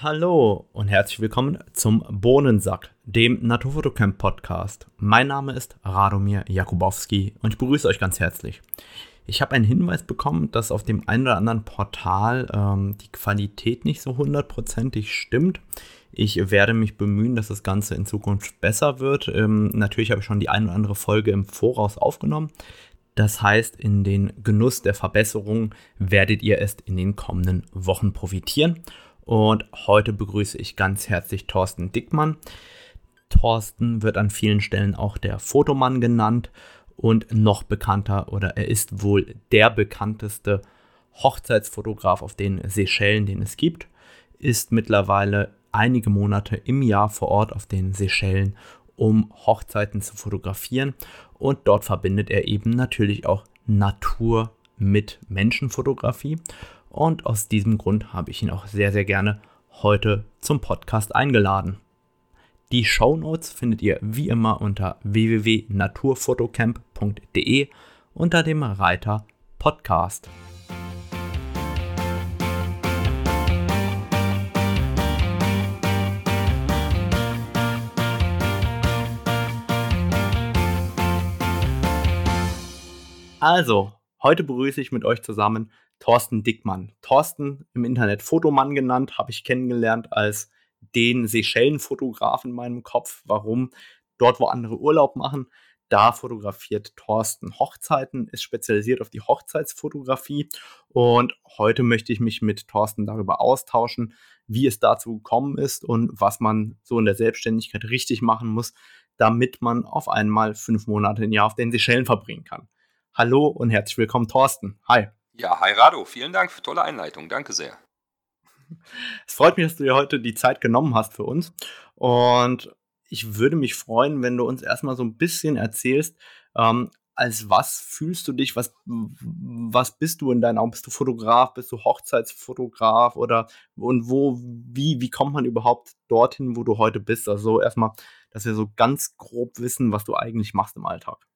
Hallo und herzlich willkommen zum Bohnensack, dem Naturfotocamp Podcast. Mein Name ist Radomir Jakubowski und ich begrüße euch ganz herzlich. Ich habe einen Hinweis bekommen, dass auf dem einen oder anderen Portal ähm, die Qualität nicht so hundertprozentig stimmt. Ich werde mich bemühen, dass das Ganze in Zukunft besser wird. Ähm, natürlich habe ich schon die eine oder andere Folge im Voraus aufgenommen. Das heißt, in den Genuss der Verbesserung werdet ihr erst in den kommenden Wochen profitieren. Und heute begrüße ich ganz herzlich Thorsten Dickmann. Thorsten wird an vielen Stellen auch der Fotomann genannt und noch bekannter oder er ist wohl der bekannteste Hochzeitsfotograf auf den Seychellen, den es gibt, ist mittlerweile einige Monate im Jahr vor Ort auf den Seychellen, um Hochzeiten zu fotografieren und dort verbindet er eben natürlich auch Natur mit Menschenfotografie und aus diesem Grund habe ich ihn auch sehr, sehr gerne heute zum Podcast eingeladen. Die Show Notes findet ihr wie immer unter www.naturfotocamp.de unter dem Reiter Podcast. Also, heute begrüße ich mit euch zusammen Thorsten Dickmann. Thorsten im Internet Fotomann genannt, habe ich kennengelernt als den Seychellen-Fotografen in meinem Kopf. Warum? Dort, wo andere Urlaub machen, da fotografiert Thorsten Hochzeiten, ist spezialisiert auf die Hochzeitsfotografie. Und heute möchte ich mich mit Thorsten darüber austauschen, wie es dazu gekommen ist und was man so in der Selbstständigkeit richtig machen muss, damit man auf einmal fünf Monate im Jahr auf den Seychellen verbringen kann. Hallo und herzlich willkommen, Thorsten. Hi. Ja, hi Rado, vielen Dank für tolle Einleitung. Danke sehr. Es freut mich, dass du dir heute die Zeit genommen hast für uns. Und ich würde mich freuen, wenn du uns erstmal so ein bisschen erzählst, ähm, als was fühlst du dich, was, was bist du in deinen Augen? Bist du Fotograf, bist du Hochzeitsfotograf oder und wo, wie, wie kommt man überhaupt dorthin, wo du heute bist? Also erstmal, dass wir so ganz grob wissen, was du eigentlich machst im Alltag.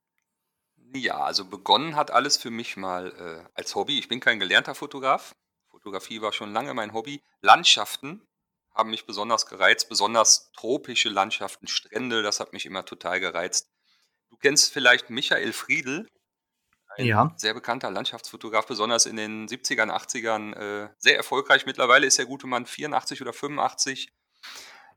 Ja, also begonnen hat alles für mich mal äh, als Hobby. Ich bin kein gelernter Fotograf. Fotografie war schon lange mein Hobby. Landschaften haben mich besonders gereizt, besonders tropische Landschaften, Strände, das hat mich immer total gereizt. Du kennst vielleicht Michael Friedl, ein ja. sehr bekannter Landschaftsfotograf, besonders in den 70ern, 80ern, äh, sehr erfolgreich. Mittlerweile ist der gute Mann 84 oder 85.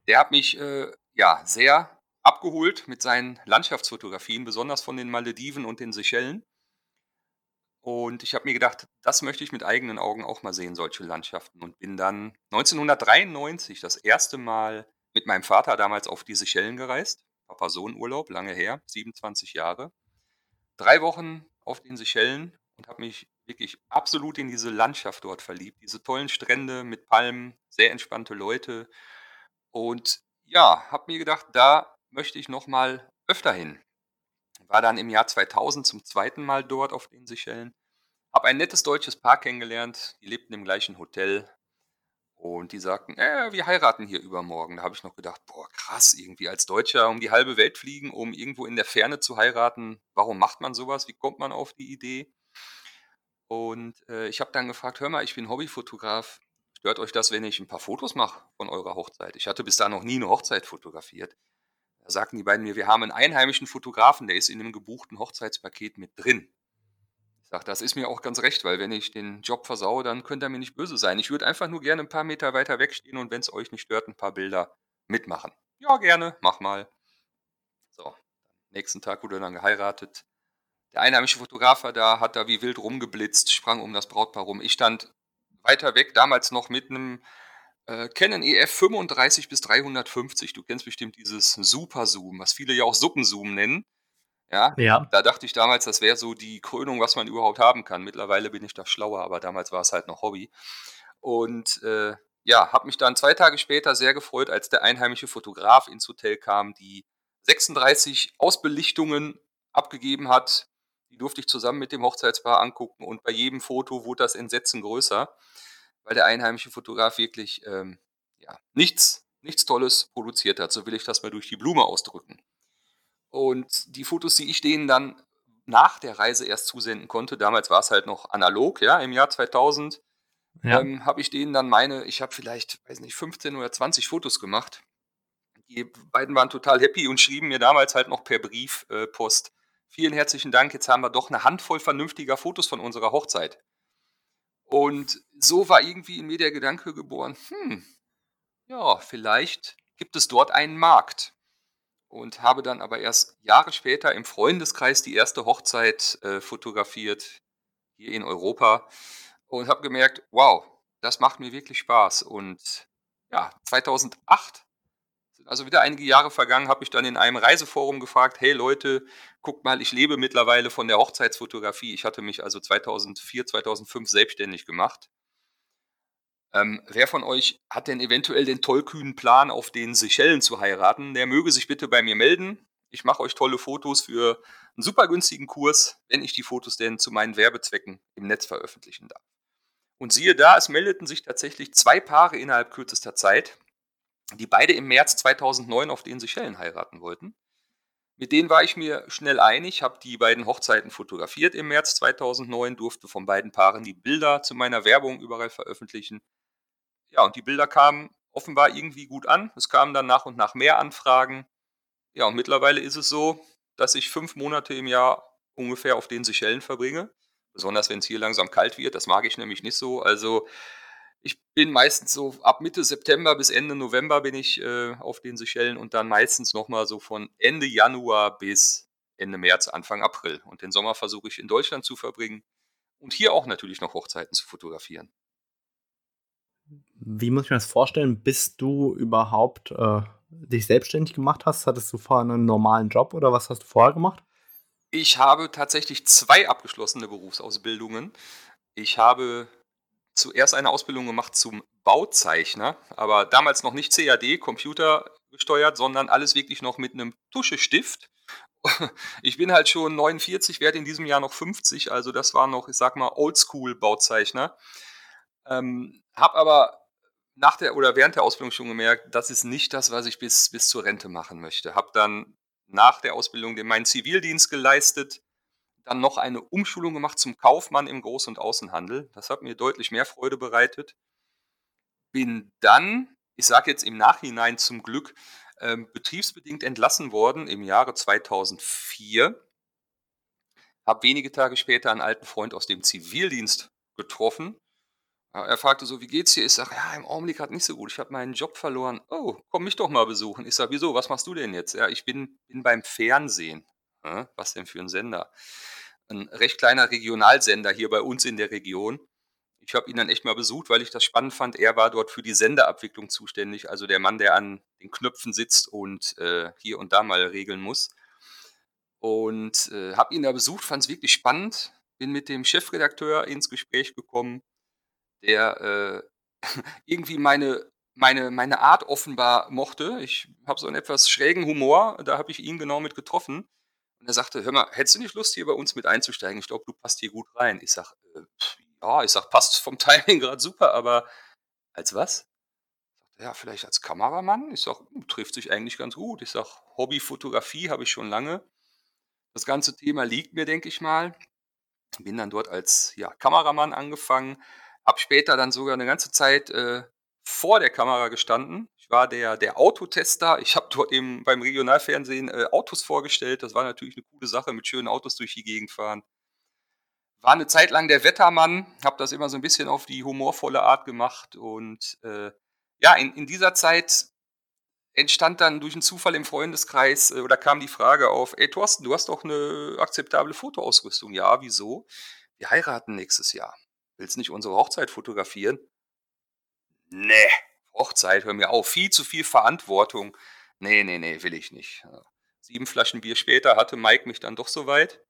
Der hat mich äh, ja sehr abgeholt mit seinen Landschaftsfotografien, besonders von den Malediven und den Seychellen. Und ich habe mir gedacht, das möchte ich mit eigenen Augen auch mal sehen, solche Landschaften. Und bin dann 1993 das erste Mal mit meinem Vater damals auf die Seychellen gereist. Papa-Sohn-Urlaub, lange her, 27 Jahre. Drei Wochen auf den Seychellen und habe mich wirklich absolut in diese Landschaft dort verliebt. Diese tollen Strände mit Palmen, sehr entspannte Leute. Und ja, habe mir gedacht, da möchte ich noch mal öfter hin. War dann im Jahr 2000 zum zweiten Mal dort auf den Seychellen. Habe ein nettes deutsches Paar kennengelernt. Die lebten im gleichen Hotel. Und die sagten, äh, wir heiraten hier übermorgen. Da habe ich noch gedacht, boah, krass, irgendwie als Deutscher um die halbe Welt fliegen, um irgendwo in der Ferne zu heiraten. Warum macht man sowas? Wie kommt man auf die Idee? Und äh, ich habe dann gefragt, hör mal, ich bin Hobbyfotograf. Stört euch das, wenn ich ein paar Fotos mache von eurer Hochzeit? Ich hatte bis da noch nie eine Hochzeit fotografiert. Da sagten die beiden mir, wir haben einen einheimischen Fotografen, der ist in einem gebuchten Hochzeitspaket mit drin. Ich sage, das ist mir auch ganz recht, weil wenn ich den Job versaue, dann könnt ihr mir nicht böse sein. Ich würde einfach nur gerne ein paar Meter weiter wegstehen und wenn es euch nicht stört, ein paar Bilder mitmachen. Ja, gerne, mach mal. So, nächsten Tag wurde dann geheiratet. Der einheimische Fotograf war da, hat da wie wild rumgeblitzt, sprang um das Brautpaar rum. Ich stand weiter weg, damals noch mit einem äh, Canon EF 35 bis 350. Du kennst bestimmt dieses Super Zoom, was viele ja auch Suppenzoom nennen. Ja, ja. Da dachte ich damals, das wäre so die Krönung, was man überhaupt haben kann. Mittlerweile bin ich da schlauer, aber damals war es halt noch Hobby. Und äh, ja, habe mich dann zwei Tage später sehr gefreut, als der einheimische Fotograf ins Hotel kam, die 36 Ausbelichtungen abgegeben hat. Die durfte ich zusammen mit dem Hochzeitspaar angucken und bei jedem Foto wurde das Entsetzen größer weil der einheimische Fotograf wirklich ähm, ja, nichts, nichts Tolles produziert hat. So will ich das mal durch die Blume ausdrücken. Und die Fotos, die ich denen dann nach der Reise erst zusenden konnte, damals war es halt noch analog, ja, im Jahr 2000 ja. ähm, habe ich denen dann meine, ich habe vielleicht, weiß nicht, 15 oder 20 Fotos gemacht. Die beiden waren total happy und schrieben mir damals halt noch per Briefpost. Äh, Vielen herzlichen Dank, jetzt haben wir doch eine Handvoll vernünftiger Fotos von unserer Hochzeit. Und so war irgendwie in mir der Gedanke geboren, hm, ja, vielleicht gibt es dort einen Markt. Und habe dann aber erst Jahre später im Freundeskreis die erste Hochzeit äh, fotografiert, hier in Europa. Und habe gemerkt, wow, das macht mir wirklich Spaß. Und ja, 2008 also wieder einige Jahre vergangen, habe ich dann in einem Reiseforum gefragt, hey Leute, guckt mal, ich lebe mittlerweile von der Hochzeitsfotografie. Ich hatte mich also 2004, 2005 selbstständig gemacht. Ähm, wer von euch hat denn eventuell den tollkühnen Plan, auf den Seychellen zu heiraten? Der möge sich bitte bei mir melden. Ich mache euch tolle Fotos für einen super günstigen Kurs, wenn ich die Fotos denn zu meinen Werbezwecken im Netz veröffentlichen darf. Und siehe da, es meldeten sich tatsächlich zwei Paare innerhalb kürzester Zeit die beide im März 2009 auf den Seychellen heiraten wollten. Mit denen war ich mir schnell einig, habe die beiden Hochzeiten fotografiert im März 2009, durfte von beiden Paaren die Bilder zu meiner Werbung überall veröffentlichen. Ja, und die Bilder kamen offenbar irgendwie gut an. Es kamen dann nach und nach mehr Anfragen. Ja, und mittlerweile ist es so, dass ich fünf Monate im Jahr ungefähr auf den Seychellen verbringe. Besonders wenn es hier langsam kalt wird. Das mag ich nämlich nicht so. Also ich bin meistens so ab Mitte September bis Ende November bin ich äh, auf den Seychellen und dann meistens nochmal so von Ende Januar bis Ende März, Anfang April. Und den Sommer versuche ich in Deutschland zu verbringen und hier auch natürlich noch Hochzeiten zu fotografieren. Wie muss ich mir das vorstellen, bis du überhaupt äh, dich selbstständig gemacht hast? Hattest du vorher einen normalen Job oder was hast du vorher gemacht? Ich habe tatsächlich zwei abgeschlossene Berufsausbildungen. Ich habe zuerst eine Ausbildung gemacht zum Bauzeichner, aber damals noch nicht CAD, Computer gesteuert, sondern alles wirklich noch mit einem Tuschestift. Ich bin halt schon 49, werde in diesem Jahr noch 50, also das war noch, ich sag mal, Oldschool-Bauzeichner. Ähm, hab aber nach der oder während der Ausbildung schon gemerkt, das ist nicht das, was ich bis, bis zur Rente machen möchte. Hab dann nach der Ausbildung meinen Zivildienst geleistet, dann noch eine Umschulung gemacht zum Kaufmann im Groß- und Außenhandel. Das hat mir deutlich mehr Freude bereitet. Bin dann, ich sage jetzt im Nachhinein zum Glück, ähm, betriebsbedingt entlassen worden im Jahre 2004. Habe wenige Tage später einen alten Freund aus dem Zivildienst getroffen. Er fragte so, wie geht's dir? Ich sage, ja, im Augenblick hat nicht so gut. Ich habe meinen Job verloren. Oh, komm mich doch mal besuchen. Ich sage, wieso? Was machst du denn jetzt? Ja, ich bin, bin beim Fernsehen. Was denn für ein Sender? Ein recht kleiner Regionalsender hier bei uns in der Region. Ich habe ihn dann echt mal besucht, weil ich das spannend fand. Er war dort für die Senderabwicklung zuständig, also der Mann, der an den Knöpfen sitzt und äh, hier und da mal regeln muss. Und äh, habe ihn da besucht, fand es wirklich spannend. Bin mit dem Chefredakteur ins Gespräch gekommen, der äh, irgendwie meine meine, meine Art offenbar mochte. Ich habe so einen etwas schrägen Humor, da habe ich ihn genau mit getroffen. Und er sagte, hör mal, hättest du nicht Lust, hier bei uns mit einzusteigen? Ich glaube, du passt hier gut rein. Ich sag, äh, ja, ich sag, passt vom Timing gerade super, aber als was? Ja, vielleicht als Kameramann. Ich sag, hm, trifft sich eigentlich ganz gut. Ich sag, Hobbyfotografie habe ich schon lange. Das ganze Thema liegt mir, denke ich mal. Bin dann dort als ja, Kameramann angefangen. Hab später dann sogar eine ganze Zeit äh, vor der Kamera gestanden. Ich war der, der Autotester. Ich habe dort eben beim Regionalfernsehen äh, Autos vorgestellt. Das war natürlich eine coole Sache, mit schönen Autos durch die Gegend fahren. War eine Zeit lang der Wettermann, habe das immer so ein bisschen auf die humorvolle Art gemacht. Und äh, ja, in, in dieser Zeit entstand dann durch einen Zufall im Freundeskreis äh, oder kam die Frage auf, ey Thorsten, du hast doch eine akzeptable Fotoausrüstung. Ja, wieso? Wir heiraten nächstes Jahr. Willst nicht unsere Hochzeit fotografieren? Nee, Hochzeit, hör mir auf, viel zu viel Verantwortung. Nee, nee, nee, will ich nicht. Sieben Flaschen Bier später hatte Mike mich dann doch so weit,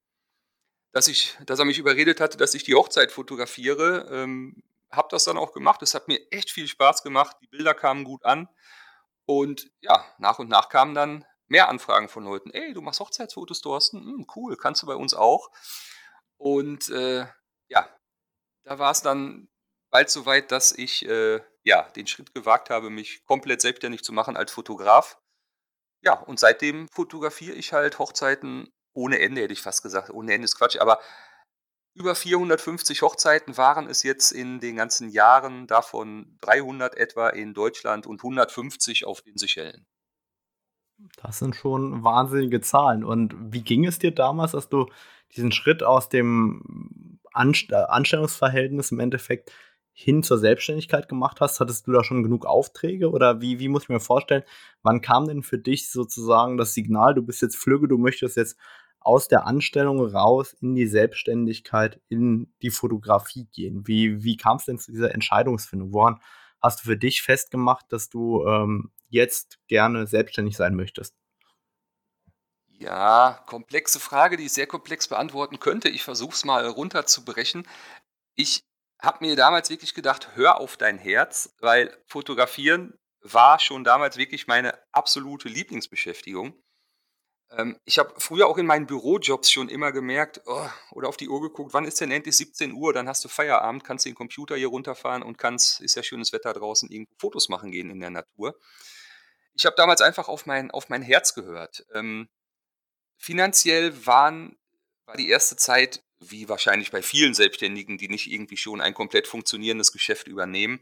dass, ich, dass er mich überredet hatte, dass ich die Hochzeit fotografiere. Ähm, hab das dann auch gemacht. Es hat mir echt viel Spaß gemacht. Die Bilder kamen gut an. Und ja, nach und nach kamen dann mehr Anfragen von Leuten. Ey, du machst Hochzeitsfotos, Thorsten? Hm, cool, kannst du bei uns auch. Und äh, ja, da war es dann bald so weit, dass ich äh, ja, den Schritt gewagt habe, mich komplett selbstständig zu machen als Fotograf. Ja, und seitdem fotografiere ich halt Hochzeiten ohne Ende, hätte ich fast gesagt. Ohne Ende ist Quatsch, aber über 450 Hochzeiten waren es jetzt in den ganzen Jahren, davon 300 etwa in Deutschland und 150 auf den Seychellen. Das sind schon wahnsinnige Zahlen. Und wie ging es dir damals, dass du diesen Schritt aus dem Anst äh, Anstellungsverhältnis im Endeffekt hin zur Selbstständigkeit gemacht hast? Hattest du da schon genug Aufträge oder wie, wie muss ich mir vorstellen, wann kam denn für dich sozusagen das Signal, du bist jetzt Flügge, du möchtest jetzt aus der Anstellung raus in die Selbstständigkeit, in die Fotografie gehen? Wie, wie kam es denn zu dieser Entscheidungsfindung? Woran hast du für dich festgemacht, dass du ähm, jetzt gerne selbstständig sein möchtest? Ja, komplexe Frage, die ich sehr komplex beantworten könnte. Ich versuche es mal runterzubrechen. Ich habe mir damals wirklich gedacht, hör auf dein Herz, weil fotografieren war schon damals wirklich meine absolute Lieblingsbeschäftigung. Ähm, ich habe früher auch in meinen Bürojobs schon immer gemerkt oh, oder auf die Uhr geguckt, wann ist denn endlich 17 Uhr, dann hast du Feierabend, kannst den Computer hier runterfahren und kannst, ist ja schönes Wetter draußen, irgendwo Fotos machen gehen in der Natur. Ich habe damals einfach auf mein, auf mein Herz gehört. Ähm, finanziell waren, war die erste Zeit, wie wahrscheinlich bei vielen Selbstständigen, die nicht irgendwie schon ein komplett funktionierendes Geschäft übernehmen,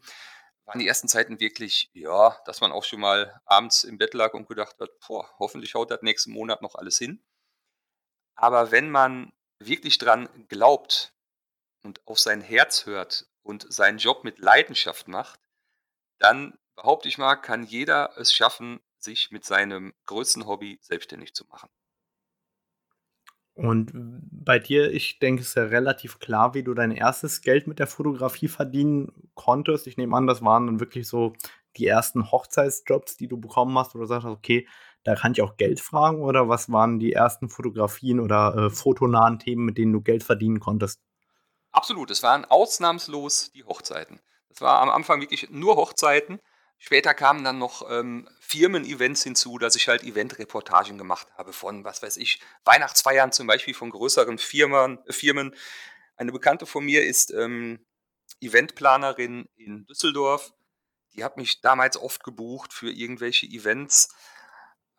waren die ersten Zeiten wirklich, ja, dass man auch schon mal abends im Bett lag und gedacht hat, boah, hoffentlich haut das nächsten Monat noch alles hin. Aber wenn man wirklich dran glaubt und auf sein Herz hört und seinen Job mit Leidenschaft macht, dann behaupte ich mal, kann jeder es schaffen, sich mit seinem größten Hobby selbstständig zu machen. Und bei dir, ich denke, ist ja relativ klar, wie du dein erstes Geld mit der Fotografie verdienen konntest. Ich nehme an, das waren dann wirklich so die ersten Hochzeitsjobs, die du bekommen hast, du sagst, okay, da kann ich auch Geld fragen oder was waren die ersten Fotografien oder äh, fotonahen Themen, mit denen du Geld verdienen konntest? Absolut, es waren ausnahmslos die Hochzeiten. Es war am Anfang wirklich nur Hochzeiten. Später kamen dann noch ähm, Firmen-Events hinzu, dass ich halt Event-Reportagen gemacht habe von, was weiß ich, Weihnachtsfeiern zum Beispiel von größeren Firmen. Firmen. Eine Bekannte von mir ist ähm, Eventplanerin in Düsseldorf. Die hat mich damals oft gebucht für irgendwelche Events.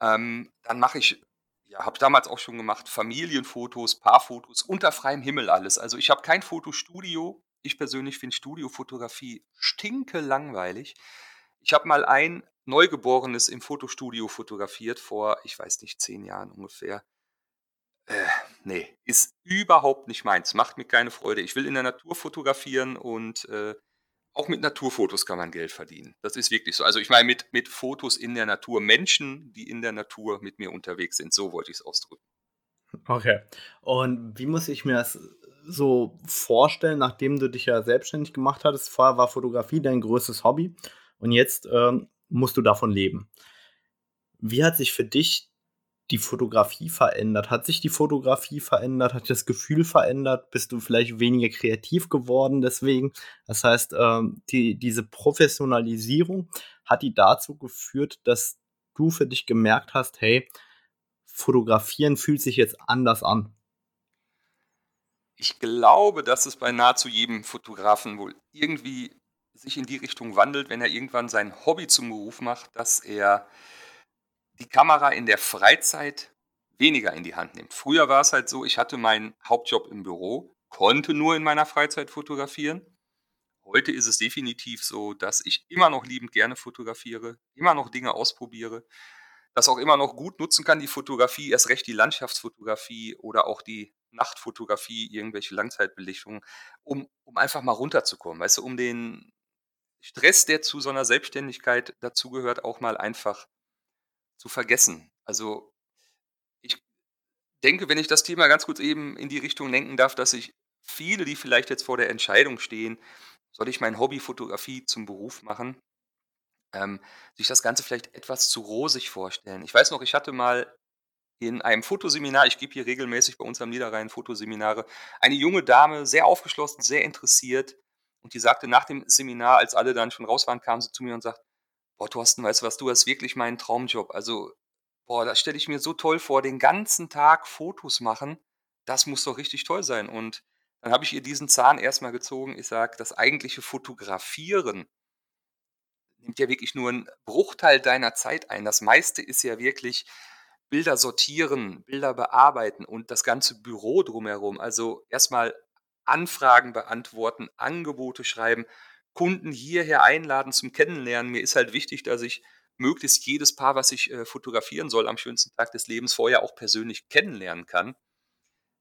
Ähm, dann mache ich, ja, habe damals auch schon gemacht, Familienfotos, Paarfotos, unter freiem Himmel alles. Also ich habe kein Fotostudio. Ich persönlich finde Studiofotografie stinke langweilig. Ich habe mal ein Neugeborenes im Fotostudio fotografiert vor, ich weiß nicht, zehn Jahren ungefähr. Äh, nee, ist überhaupt nicht meins. Macht mir keine Freude. Ich will in der Natur fotografieren und äh, auch mit Naturfotos kann man Geld verdienen. Das ist wirklich so. Also ich meine mit, mit Fotos in der Natur, Menschen, die in der Natur mit mir unterwegs sind. So wollte ich es ausdrücken. Okay. Und wie muss ich mir das so vorstellen, nachdem du dich ja selbstständig gemacht hattest? Vorher war Fotografie dein größtes Hobby und jetzt ähm, musst du davon leben. Wie hat sich für dich die Fotografie verändert? Hat sich die Fotografie verändert? Hat sich das Gefühl verändert? Bist du vielleicht weniger kreativ geworden deswegen? Das heißt, ähm, die, diese Professionalisierung hat die dazu geführt, dass du für dich gemerkt hast, hey, fotografieren fühlt sich jetzt anders an. Ich glaube, dass es bei nahezu jedem Fotografen wohl irgendwie sich in die Richtung wandelt, wenn er irgendwann sein Hobby zum Beruf macht, dass er die Kamera in der Freizeit weniger in die Hand nimmt. Früher war es halt so, ich hatte meinen Hauptjob im Büro, konnte nur in meiner Freizeit fotografieren. Heute ist es definitiv so, dass ich immer noch liebend gerne fotografiere, immer noch Dinge ausprobiere, das auch immer noch gut nutzen kann, die Fotografie, erst recht die Landschaftsfotografie oder auch die Nachtfotografie, irgendwelche Langzeitbelichtungen, um, um einfach mal runterzukommen, weißt du, um den Stress, der zu so einer Selbstständigkeit dazugehört, auch mal einfach zu vergessen. Also ich denke, wenn ich das Thema ganz kurz eben in die Richtung lenken darf, dass sich viele, die vielleicht jetzt vor der Entscheidung stehen, soll ich mein Hobby Fotografie zum Beruf machen, ähm, sich das Ganze vielleicht etwas zu rosig vorstellen. Ich weiß noch, ich hatte mal in einem Fotoseminar, ich gebe hier regelmäßig bei uns am Niederrhein Fotoseminare, eine junge Dame, sehr aufgeschlossen, sehr interessiert, und die sagte nach dem Seminar, als alle dann schon raus waren, kam sie zu mir und sagt, boah, Thorsten, weißt du was, du hast wirklich meinen Traumjob. Also, boah, das stelle ich mir so toll vor, den ganzen Tag Fotos machen, das muss doch richtig toll sein. Und dann habe ich ihr diesen Zahn erstmal gezogen. Ich sage, das eigentliche Fotografieren nimmt ja wirklich nur einen Bruchteil deiner Zeit ein. Das meiste ist ja wirklich Bilder sortieren, Bilder bearbeiten und das ganze Büro drumherum. Also erstmal Anfragen beantworten, Angebote schreiben, Kunden hierher einladen zum Kennenlernen. Mir ist halt wichtig, dass ich möglichst jedes Paar, was ich äh, fotografieren soll am schönsten Tag des Lebens, vorher auch persönlich kennenlernen kann.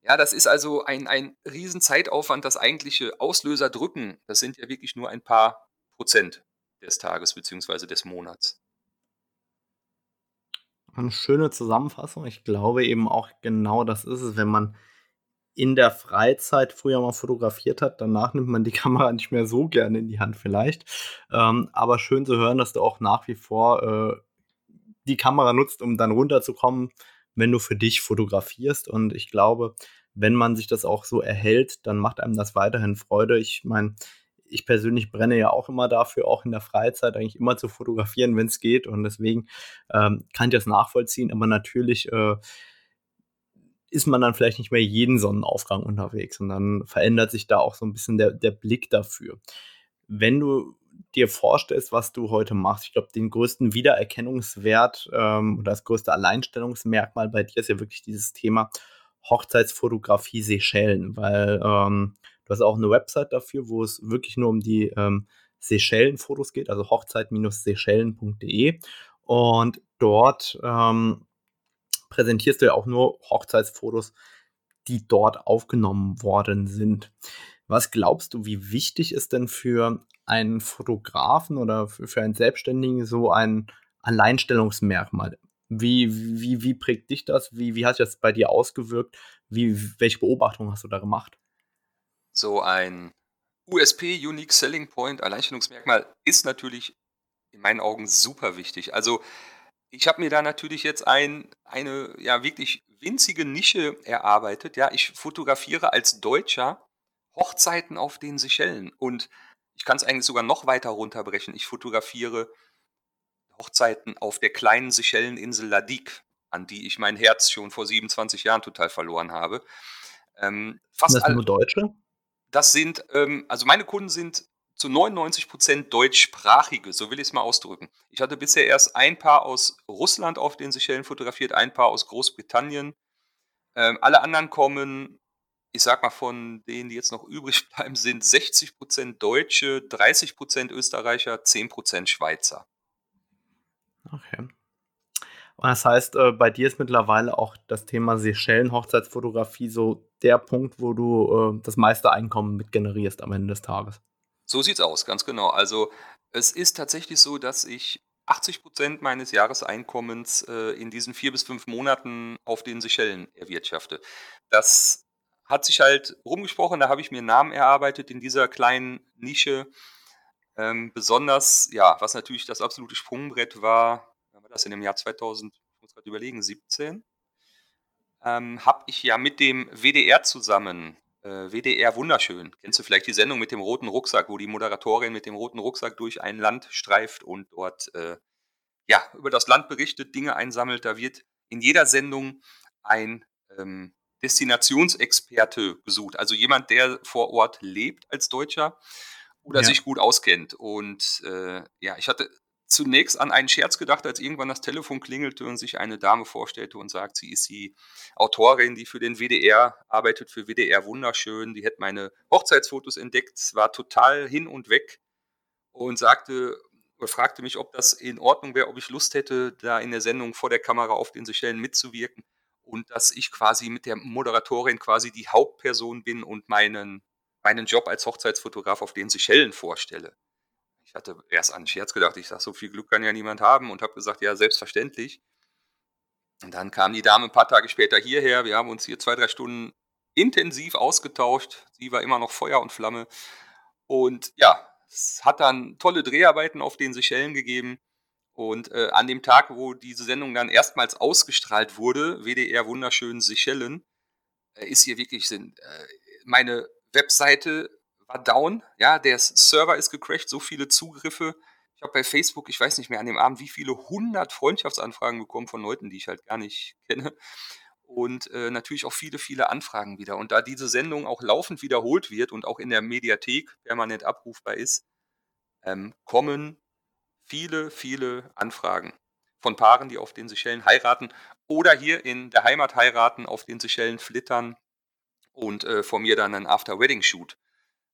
Ja, das ist also ein, ein Riesenzeitaufwand. Das eigentliche Auslöser drücken, das sind ja wirklich nur ein paar Prozent des Tages bzw. des Monats. Eine schöne Zusammenfassung. Ich glaube eben auch genau das ist es, wenn man in der Freizeit früher mal fotografiert hat. Danach nimmt man die Kamera nicht mehr so gerne in die Hand vielleicht. Ähm, aber schön zu hören, dass du auch nach wie vor äh, die Kamera nutzt, um dann runterzukommen, wenn du für dich fotografierst. Und ich glaube, wenn man sich das auch so erhält, dann macht einem das weiterhin Freude. Ich meine, ich persönlich brenne ja auch immer dafür, auch in der Freizeit eigentlich immer zu fotografieren, wenn es geht. Und deswegen ähm, kann ich das nachvollziehen. Aber natürlich äh, ist man dann vielleicht nicht mehr jeden Sonnenaufgang unterwegs und dann verändert sich da auch so ein bisschen der, der Blick dafür. Wenn du dir vorstellst, was du heute machst, ich glaube, den größten Wiedererkennungswert ähm, oder das größte Alleinstellungsmerkmal bei dir ist ja wirklich dieses Thema Hochzeitsfotografie Seychellen, weil ähm, du hast auch eine Website dafür, wo es wirklich nur um die ähm, Seychellen-Fotos geht, also hochzeit-seychellen.de und dort ähm, präsentierst du ja auch nur Hochzeitsfotos, die dort aufgenommen worden sind. Was glaubst du, wie wichtig ist denn für einen Fotografen oder für, einen Selbstständigen so ein Alleinstellungsmerkmal? Wie, wie, wie prägt dich das? Wie, wie hat sich das bei dir ausgewirkt? Wie, welche Beobachtungen hast du da gemacht? So ein USP, Unique Selling Point, Alleinstellungsmerkmal ist natürlich in meinen Augen super wichtig. Also ich habe mir da natürlich jetzt ein, eine ja wirklich winzige Nische erarbeitet. Ja, ich fotografiere als Deutscher Hochzeiten auf den Seychellen und ich kann es eigentlich sogar noch weiter runterbrechen. Ich fotografiere Hochzeiten auf der kleinen Seychelleninsel Ladik, an die ich mein Herz schon vor 27 Jahren total verloren habe. Ähm, fast das nur Deutsche? Das sind, ähm, also meine Kunden sind zu 99 Prozent deutschsprachige, so will ich es mal ausdrücken. Ich hatte bisher erst ein Paar aus Russland auf den Seychellen fotografiert, ein Paar aus Großbritannien. Ähm, alle anderen kommen, ich sag mal, von denen, die jetzt noch übrig bleiben, sind 60 Prozent Deutsche, 30 Prozent Österreicher, 10 Prozent Schweizer. Okay. Und das heißt, äh, bei dir ist mittlerweile auch das Thema Seychellen-Hochzeitsfotografie so der Punkt, wo du äh, das meiste Einkommen mit generierst am Ende des Tages. So sieht's aus, ganz genau. Also, es ist tatsächlich so, dass ich 80% meines Jahreseinkommens, äh, in diesen vier bis fünf Monaten auf den Seychellen erwirtschafte. Das hat sich halt rumgesprochen, da habe ich mir 'n Namen erarbeitet in dieser kleinen Nische. Ähm, besonders ja, was natürlich das absolute Sprungbrett war war das in dem Jahr 2000 ich muss grad überlegen, 17? Ähm, habe ich ja mit dem WDR zusammen äh, WDR Wunderschön. Kennst du vielleicht die Sendung mit dem roten Rucksack, wo die Moderatorin mit dem roten Rucksack durch ein Land streift und dort äh, ja, über das Land berichtet, Dinge einsammelt. Da wird in jeder Sendung ein ähm, Destinationsexperte gesucht, also jemand, der vor Ort lebt als Deutscher oder ja. sich gut auskennt. Und äh, ja, ich hatte zunächst an einen Scherz gedacht, als irgendwann das Telefon klingelte und sich eine Dame vorstellte und sagt, sie ist die Autorin, die für den WDR arbeitet, für WDR wunderschön. Die hätte meine Hochzeitsfotos entdeckt, war total hin und weg und sagte oder fragte mich, ob das in Ordnung wäre, ob ich Lust hätte, da in der Sendung vor der Kamera auf den Seychellen mitzuwirken und dass ich quasi mit der Moderatorin quasi die Hauptperson bin und meinen, meinen Job als Hochzeitsfotograf auf den Seychellen vorstelle. Ich hatte erst an Scherz gedacht, ich sage, so viel Glück kann ja niemand haben und habe gesagt, ja, selbstverständlich. Und dann kam die Dame ein paar Tage später hierher. Wir haben uns hier zwei, drei Stunden intensiv ausgetauscht. Sie war immer noch Feuer und Flamme. Und ja, es hat dann tolle Dreharbeiten auf den Seychellen gegeben. Und äh, an dem Tag, wo diese Sendung dann erstmals ausgestrahlt wurde, WDR Wunderschön Seychellen, äh, ist hier wirklich sind, äh, meine Webseite war down. Ja, der Server ist gecrashed, so viele Zugriffe. Ich habe bei Facebook, ich weiß nicht mehr an dem Abend, wie viele hundert Freundschaftsanfragen bekommen von Leuten, die ich halt gar nicht kenne. Und äh, natürlich auch viele, viele Anfragen wieder. Und da diese Sendung auch laufend wiederholt wird und auch in der Mediathek permanent abrufbar ist, ähm, kommen viele, viele Anfragen von Paaren, die auf den Seychellen heiraten oder hier in der Heimat heiraten, auf den Seychellen flittern und äh, von mir dann einen After-Wedding-Shoot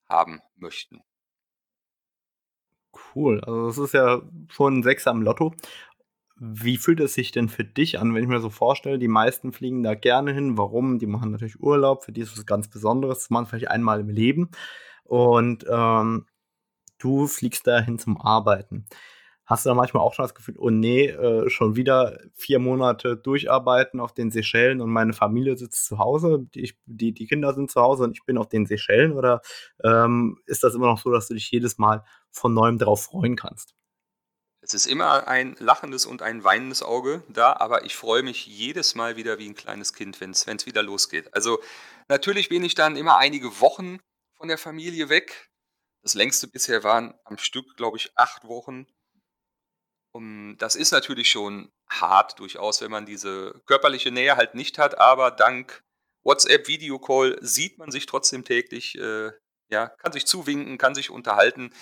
haben möchten. Cool, also das ist ja schon ein Sechser am Lotto. Wie fühlt es sich denn für dich an, wenn ich mir so vorstelle, die meisten fliegen da gerne hin. Warum? Die machen natürlich Urlaub, für die ist was ganz Besonderes, das machen vielleicht einmal im Leben. Und ähm, du fliegst dahin zum Arbeiten. Hast du da manchmal auch schon das Gefühl, oh nee, äh, schon wieder vier Monate durcharbeiten auf den Seychellen und meine Familie sitzt zu Hause, die, die, die Kinder sind zu Hause und ich bin auf den Seychellen? Oder ähm, ist das immer noch so, dass du dich jedes Mal von neuem darauf freuen kannst? Es ist immer ein lachendes und ein weinendes Auge da, aber ich freue mich jedes Mal wieder wie ein kleines Kind, wenn es wieder losgeht. Also natürlich bin ich dann immer einige Wochen von der Familie weg. Das längste bisher waren am Stück, glaube ich, acht Wochen. Um, das ist natürlich schon hart durchaus, wenn man diese körperliche Nähe halt nicht hat, aber dank WhatsApp, Videocall sieht man sich trotzdem täglich, äh, ja, kann sich zuwinken, kann sich unterhalten.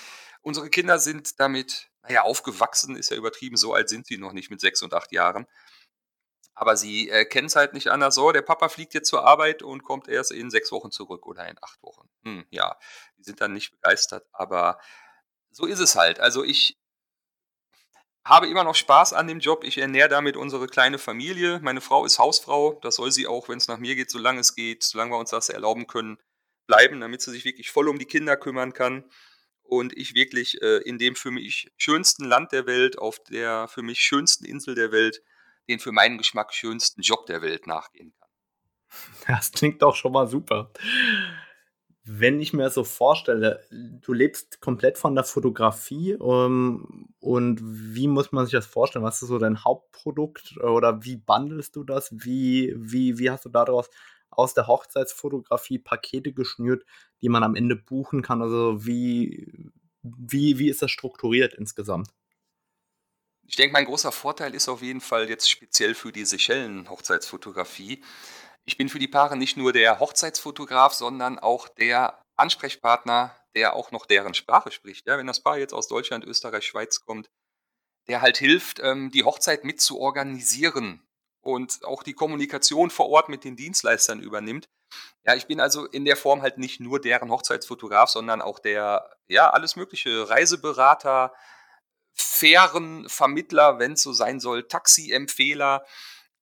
Unsere Kinder sind damit, naja, aufgewachsen, ist ja übertrieben, so alt sind sie noch nicht mit sechs und acht Jahren. Aber sie äh, kennen es halt nicht anders. So, der Papa fliegt jetzt zur Arbeit und kommt erst in sechs Wochen zurück oder in acht Wochen. Hm, ja, die sind dann nicht begeistert, aber so ist es halt. Also ich habe immer noch Spaß an dem Job. Ich ernähre damit unsere kleine Familie. Meine Frau ist Hausfrau. Das soll sie auch, wenn es nach mir geht, solange es geht, solange wir uns das erlauben können, bleiben, damit sie sich wirklich voll um die Kinder kümmern kann. Und ich wirklich äh, in dem für mich schönsten Land der Welt, auf der für mich schönsten Insel der Welt, den für meinen Geschmack schönsten Job der Welt nachgehen kann. Das klingt doch schon mal super. Wenn ich mir so vorstelle, du lebst komplett von der Fotografie um, ähm, und wie muss man sich das vorstellen? Was ist so dein Hauptprodukt oder wie bandelst du das? Wie, wie, wie hast du daraus aus der Hochzeitsfotografie Pakete geschnürt, die man am Ende buchen kann? Also wie, wie, wie ist das strukturiert insgesamt? Ich denke, mein großer Vorteil ist auf jeden Fall jetzt speziell für die Seychellen-Hochzeitsfotografie, ich bin für die Paare nicht nur der Hochzeitsfotograf, sondern auch der Ansprechpartner, der auch noch deren Sprache spricht. Ja, wenn das Paar jetzt aus Deutschland, Österreich, Schweiz kommt, der halt hilft, ähm, die Hochzeit mit zu organisieren und auch die Kommunikation vor Ort mit den Dienstleistern übernimmt. Ja, ich bin also in der Form halt nicht nur deren Hochzeitsfotograf, sondern auch der, ja, alles mögliche Reiseberater, Fährenvermittler, wenn es so sein soll, Taxiempfehler,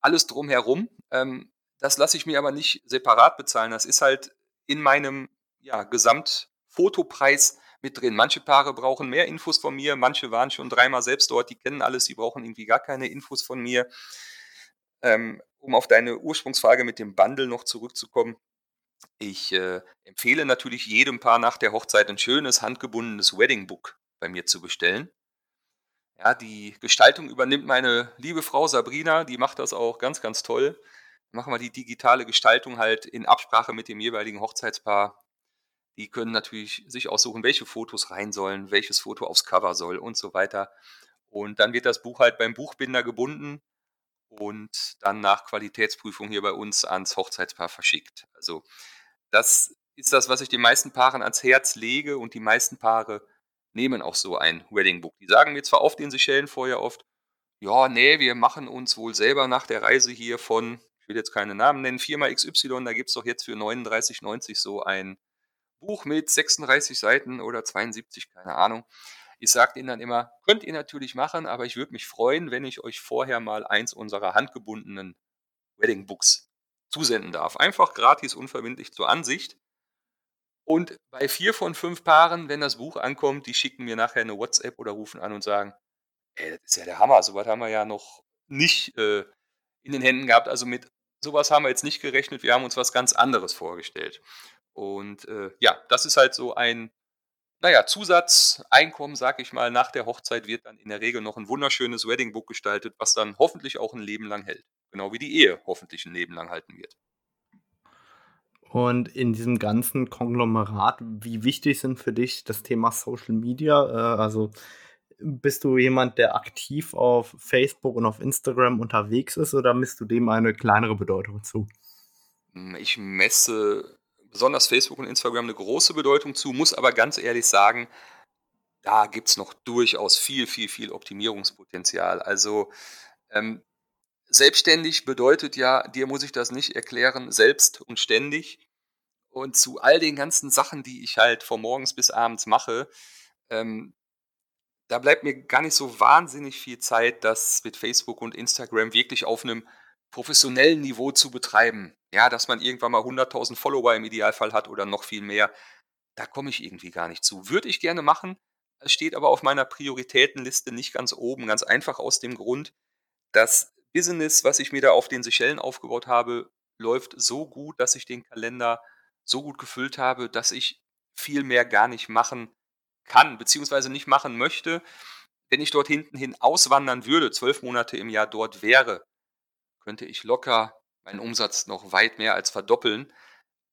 alles drumherum. Ähm, das lasse ich mir aber nicht separat bezahlen. Das ist halt in meinem ja, Gesamtfotopreis mit drin. Manche Paare brauchen mehr Infos von mir, manche waren schon dreimal selbst dort, die kennen alles, die brauchen irgendwie gar keine Infos von mir. Ähm, um auf deine Ursprungsfrage mit dem Bundle noch zurückzukommen. Ich äh, empfehle natürlich jedem Paar nach der Hochzeit ein schönes handgebundenes Wedding Book bei mir zu bestellen. Ja, die Gestaltung übernimmt meine liebe Frau Sabrina, die macht das auch ganz, ganz toll machen wir die digitale Gestaltung halt in Absprache mit dem jeweiligen Hochzeitspaar. Die können natürlich sich aussuchen, welche Fotos rein sollen, welches Foto aufs Cover soll und so weiter. Und dann wird das Buch halt beim Buchbinder gebunden und dann nach Qualitätsprüfung hier bei uns ans Hochzeitspaar verschickt. Also das ist das, was ich den meisten Paaren ans Herz lege und die meisten Paare nehmen auch so ein Wedding Book. Die sagen mir zwar oft in Seychellen vorher oft, ja, nee, wir machen uns wohl selber nach der Reise hier von ich will jetzt keine Namen nennen, Firma XY, da gibt es doch jetzt für 39,90 so ein Buch mit 36 Seiten oder 72, keine Ahnung. Ich sage ihnen dann immer, könnt ihr natürlich machen, aber ich würde mich freuen, wenn ich euch vorher mal eins unserer handgebundenen Wedding Books zusenden darf. Einfach gratis, unverbindlich zur Ansicht. Und bei vier von fünf Paaren, wenn das Buch ankommt, die schicken mir nachher eine WhatsApp oder rufen an und sagen, ey, das ist ja der Hammer, sowas haben wir ja noch nicht äh, in den Händen gehabt. Also mit sowas haben wir jetzt nicht gerechnet, wir haben uns was ganz anderes vorgestellt. Und äh, ja, das ist halt so ein, naja, Zusatzeinkommen, sag ich mal, nach der Hochzeit wird dann in der Regel noch ein wunderschönes Weddingbook gestaltet, was dann hoffentlich auch ein Leben lang hält. Genau wie die Ehe hoffentlich ein Leben lang halten wird. Und in diesem ganzen Konglomerat, wie wichtig sind für dich das Thema Social Media? Äh, also bist du jemand, der aktiv auf Facebook und auf Instagram unterwegs ist oder misst du dem eine kleinere Bedeutung zu? Hm, ich messe besonders Facebook und Instagram eine große Bedeutung zu, muss aber ganz ehrlich sagen, da gibt es noch durchaus viel, viel, viel Optimierungspotenzial. Also ähm, selbstständig bedeutet ja, dir muss ich das nicht erklären, selbst und ständig. und zu all den ganzen Sachen, die ich halt von morgens bis abends mache, ähm, da bleibt mir gar nicht so wahnsinnig viel Zeit, das mit Facebook und Instagram wirklich auf einem professionellen Niveau zu betreiben. Ja, dass man irgendwann mal 100.000 Follower im Idealfall hat oder noch viel mehr. Da komme ich irgendwie gar nicht zu. Würde ich gerne machen, es steht aber auf meiner Prioritätenliste nicht ganz oben, ganz einfach aus dem Grund, das Business, was ich mir da auf den Seychellen aufgebaut habe, läuft so gut, dass ich den Kalender so gut gefüllt habe, dass ich viel mehr gar nicht machen kann, beziehungsweise nicht machen möchte. Wenn ich dort hinten hin auswandern würde, zwölf Monate im Jahr dort wäre, könnte ich locker meinen Umsatz noch weit mehr als verdoppeln.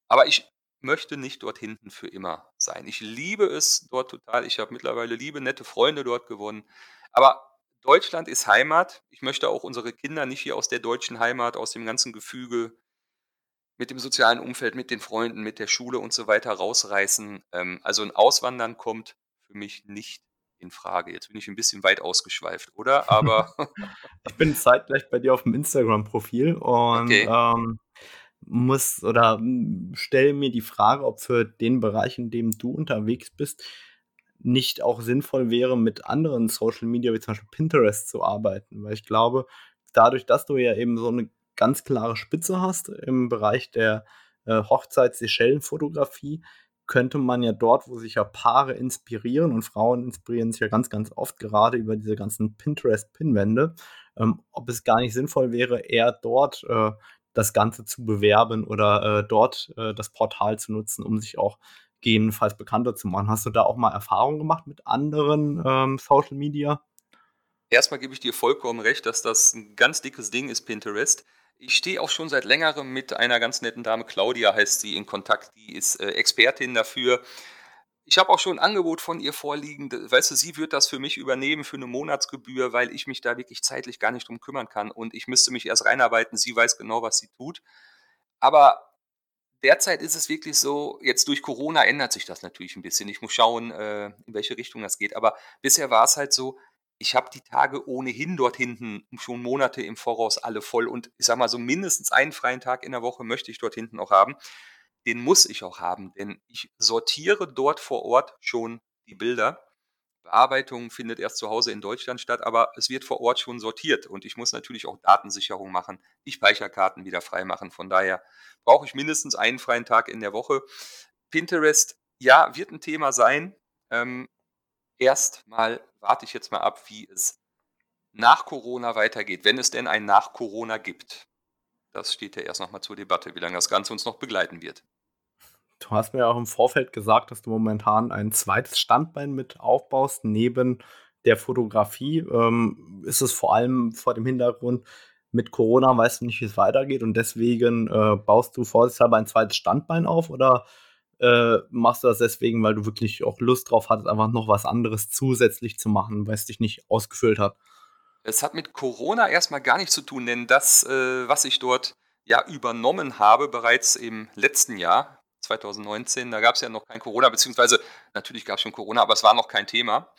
Aber ich möchte nicht dort hinten für immer sein. Ich liebe es dort total. Ich habe mittlerweile liebe, nette Freunde dort gewonnen. Aber Deutschland ist Heimat. Ich möchte auch unsere Kinder nicht hier aus der deutschen Heimat, aus dem ganzen Gefüge mit dem sozialen Umfeld, mit den Freunden, mit der Schule und so weiter rausreißen. Ähm, also ein Auswandern kommt für mich nicht in Frage. Jetzt bin ich ein bisschen weit ausgeschweift, oder? Aber ich bin zeitgleich bei dir auf dem Instagram-Profil und okay. ähm, muss oder stelle mir die Frage, ob für den Bereich, in dem du unterwegs bist, nicht auch sinnvoll wäre, mit anderen Social Media wie zum Beispiel Pinterest zu arbeiten. Weil ich glaube, dadurch, dass du ja eben so eine ganz klare Spitze hast im Bereich der äh, Hochzeits-Seychellen-Fotografie, könnte man ja dort, wo sich ja Paare inspirieren und Frauen inspirieren sich ja ganz, ganz oft gerade über diese ganzen Pinterest-Pinwände, ähm, ob es gar nicht sinnvoll wäre, eher dort äh, das Ganze zu bewerben oder äh, dort äh, das Portal zu nutzen, um sich auch gegebenenfalls bekannter zu machen. Hast du da auch mal Erfahrungen gemacht mit anderen ähm, Social Media? Erstmal gebe ich dir vollkommen recht, dass das ein ganz dickes Ding ist, Pinterest. Ich stehe auch schon seit längerem mit einer ganz netten Dame, Claudia heißt sie, in Kontakt. Die ist äh, Expertin dafür. Ich habe auch schon ein Angebot von ihr vorliegen. Weißt du, sie wird das für mich übernehmen für eine Monatsgebühr, weil ich mich da wirklich zeitlich gar nicht drum kümmern kann und ich müsste mich erst reinarbeiten. Sie weiß genau, was sie tut. Aber derzeit ist es wirklich so, jetzt durch Corona ändert sich das natürlich ein bisschen. Ich muss schauen, äh, in welche Richtung das geht. Aber bisher war es halt so, ich habe die Tage ohnehin dort hinten schon Monate im Voraus alle voll und ich sage mal so mindestens einen freien Tag in der Woche möchte ich dort hinten auch haben. Den muss ich auch haben, denn ich sortiere dort vor Ort schon die Bilder. Bearbeitung findet erst zu Hause in Deutschland statt, aber es wird vor Ort schon sortiert und ich muss natürlich auch Datensicherung machen, die Speicherkarten wieder frei machen. Von daher brauche ich mindestens einen freien Tag in der Woche. Pinterest, ja, wird ein Thema sein. Ähm, erstmal warte ich jetzt mal ab, wie es nach Corona weitergeht, wenn es denn ein nach Corona gibt. Das steht ja erst nochmal zur Debatte, wie lange das Ganze uns noch begleiten wird. Du hast mir auch im Vorfeld gesagt, dass du momentan ein zweites Standbein mit aufbaust, neben der Fotografie. Ähm, ist es vor allem vor dem Hintergrund, mit Corona weißt du nicht, wie es weitergeht und deswegen äh, baust du vorsichtshalber ein zweites Standbein auf oder äh, machst du das deswegen, weil du wirklich auch Lust drauf hattest, einfach noch was anderes zusätzlich zu machen, weil es dich nicht ausgefüllt hat? Es hat mit Corona erstmal gar nichts zu tun, denn das, äh, was ich dort ja übernommen habe, bereits im letzten Jahr, 2019, da gab es ja noch kein Corona, beziehungsweise natürlich gab es schon Corona, aber es war noch kein Thema.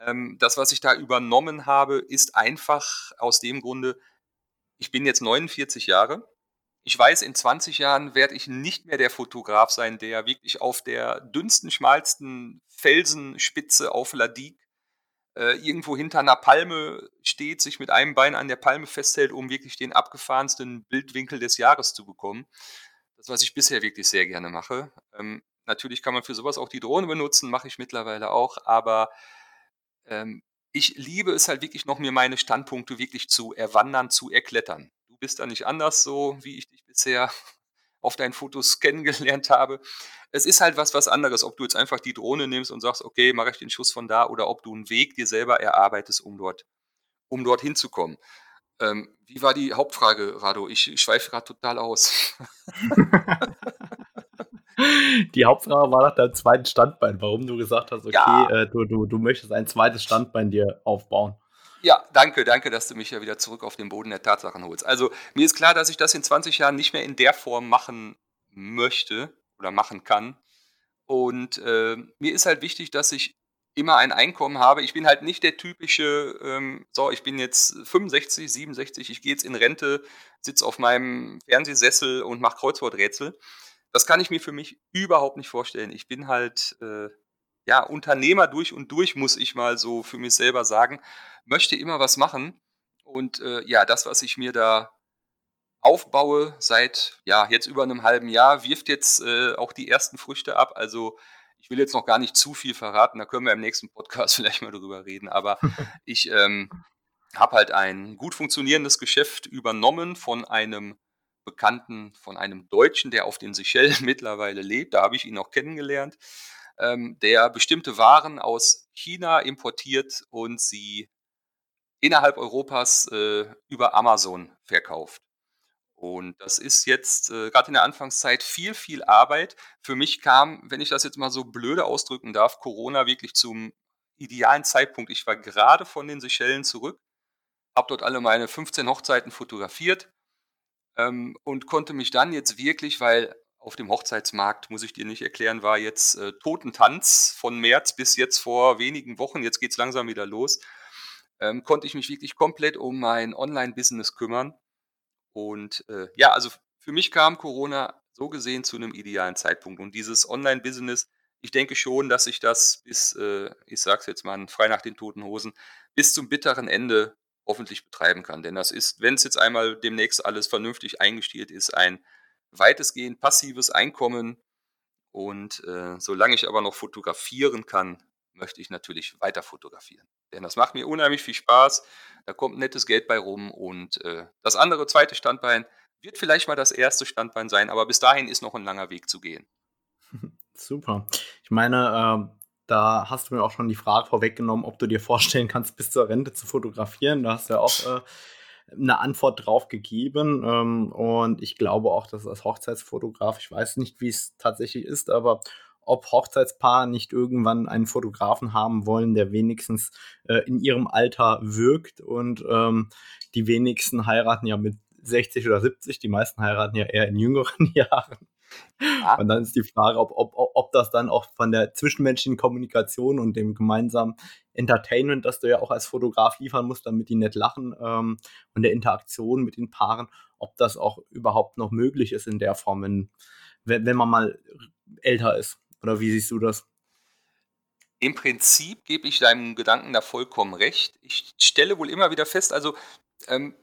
Ähm, das, was ich da übernommen habe, ist einfach aus dem Grunde, ich bin jetzt 49 Jahre ich weiß, in 20 Jahren werde ich nicht mehr der Fotograf sein, der wirklich auf der dünnsten, schmalsten Felsenspitze auf Ladik äh, irgendwo hinter einer Palme steht, sich mit einem Bein an der Palme festhält, um wirklich den abgefahrensten Bildwinkel des Jahres zu bekommen. Das, was ich bisher wirklich sehr gerne mache. Ähm, natürlich kann man für sowas auch die Drohne benutzen, mache ich mittlerweile auch, aber ähm, ich liebe es halt wirklich noch, mir meine Standpunkte wirklich zu erwandern, zu erklettern bist da nicht anders so, wie ich dich bisher auf deinen Fotos kennengelernt habe. Es ist halt was, was anderes, ob du jetzt einfach die Drohne nimmst und sagst, okay, mache ich den Schuss von da, oder ob du einen Weg dir selber erarbeitest, um dort, um dort hinzukommen. Ähm, wie war die Hauptfrage, Rado? Ich, ich schweife gerade total aus. die Hauptfrage war nach deinem zweiten Standbein, warum du gesagt hast, okay, ja. äh, du, du, du möchtest ein zweites Standbein dir aufbauen. Ja, danke, danke, dass du mich ja wieder zurück auf den Boden der Tatsachen holst. Also mir ist klar, dass ich das in 20 Jahren nicht mehr in der Form machen möchte oder machen kann. Und äh, mir ist halt wichtig, dass ich immer ein Einkommen habe. Ich bin halt nicht der typische, ähm, so, ich bin jetzt 65, 67, ich gehe jetzt in Rente, sitze auf meinem Fernsehsessel und mache Kreuzworträtsel. das kann ich mir für mich überhaupt nicht vorstellen. Ich bin halt äh, ja Unternehmer durch und durch, muss ich mal so für mich selber sagen. Möchte immer was machen und äh, ja, das, was ich mir da aufbaue seit ja jetzt über einem halben Jahr, wirft jetzt äh, auch die ersten Früchte ab. Also ich will jetzt noch gar nicht zu viel verraten, da können wir im nächsten Podcast vielleicht mal drüber reden. Aber ich ähm, habe halt ein gut funktionierendes Geschäft übernommen von einem Bekannten, von einem Deutschen, der auf den Seychellen mittlerweile lebt. Da habe ich ihn auch kennengelernt, ähm, der bestimmte Waren aus China importiert und sie innerhalb Europas äh, über Amazon verkauft. Und das ist jetzt äh, gerade in der Anfangszeit viel, viel Arbeit. Für mich kam, wenn ich das jetzt mal so blöde ausdrücken darf, Corona wirklich zum idealen Zeitpunkt. Ich war gerade von den Seychellen zurück, habe dort alle meine 15 Hochzeiten fotografiert ähm, und konnte mich dann jetzt wirklich, weil auf dem Hochzeitsmarkt, muss ich dir nicht erklären, war jetzt äh, Totentanz von März bis jetzt vor wenigen Wochen, jetzt geht es langsam wieder los, ähm, konnte ich mich wirklich komplett um mein Online-Business kümmern und äh, ja, also für mich kam Corona so gesehen zu einem idealen Zeitpunkt. Und dieses Online-Business, ich denke schon, dass ich das bis, äh, ich sag's jetzt mal frei nach den toten Hosen, bis zum bitteren Ende hoffentlich betreiben kann. Denn das ist, wenn es jetzt einmal demnächst alles vernünftig eingestielt ist, ein weitestgehend passives Einkommen. Und äh, solange ich aber noch fotografieren kann, möchte ich natürlich weiter fotografieren. Denn das macht mir unheimlich viel Spaß. Da kommt nettes Geld bei rum. Und äh, das andere, zweite Standbein wird vielleicht mal das erste Standbein sein, aber bis dahin ist noch ein langer Weg zu gehen. Super. Ich meine, äh, da hast du mir auch schon die Frage vorweggenommen, ob du dir vorstellen kannst, bis zur Rente zu fotografieren. Da hast du ja auch äh, eine Antwort drauf gegeben. Ähm, und ich glaube auch, dass als Hochzeitsfotograf, ich weiß nicht, wie es tatsächlich ist, aber ob Hochzeitspaare nicht irgendwann einen Fotografen haben wollen, der wenigstens äh, in ihrem Alter wirkt. Und ähm, die wenigsten heiraten ja mit 60 oder 70, die meisten heiraten ja eher in jüngeren Jahren. Ja. Und dann ist die Frage, ob, ob, ob das dann auch von der zwischenmenschlichen Kommunikation und dem gemeinsamen Entertainment, das du ja auch als Fotograf liefern musst, damit die nicht lachen ähm, und der Interaktion mit den Paaren, ob das auch überhaupt noch möglich ist in der Form, wenn, wenn man mal älter ist. Oder wie siehst du das? Im Prinzip gebe ich deinem Gedanken da vollkommen recht. Ich stelle wohl immer wieder fest, also ähm,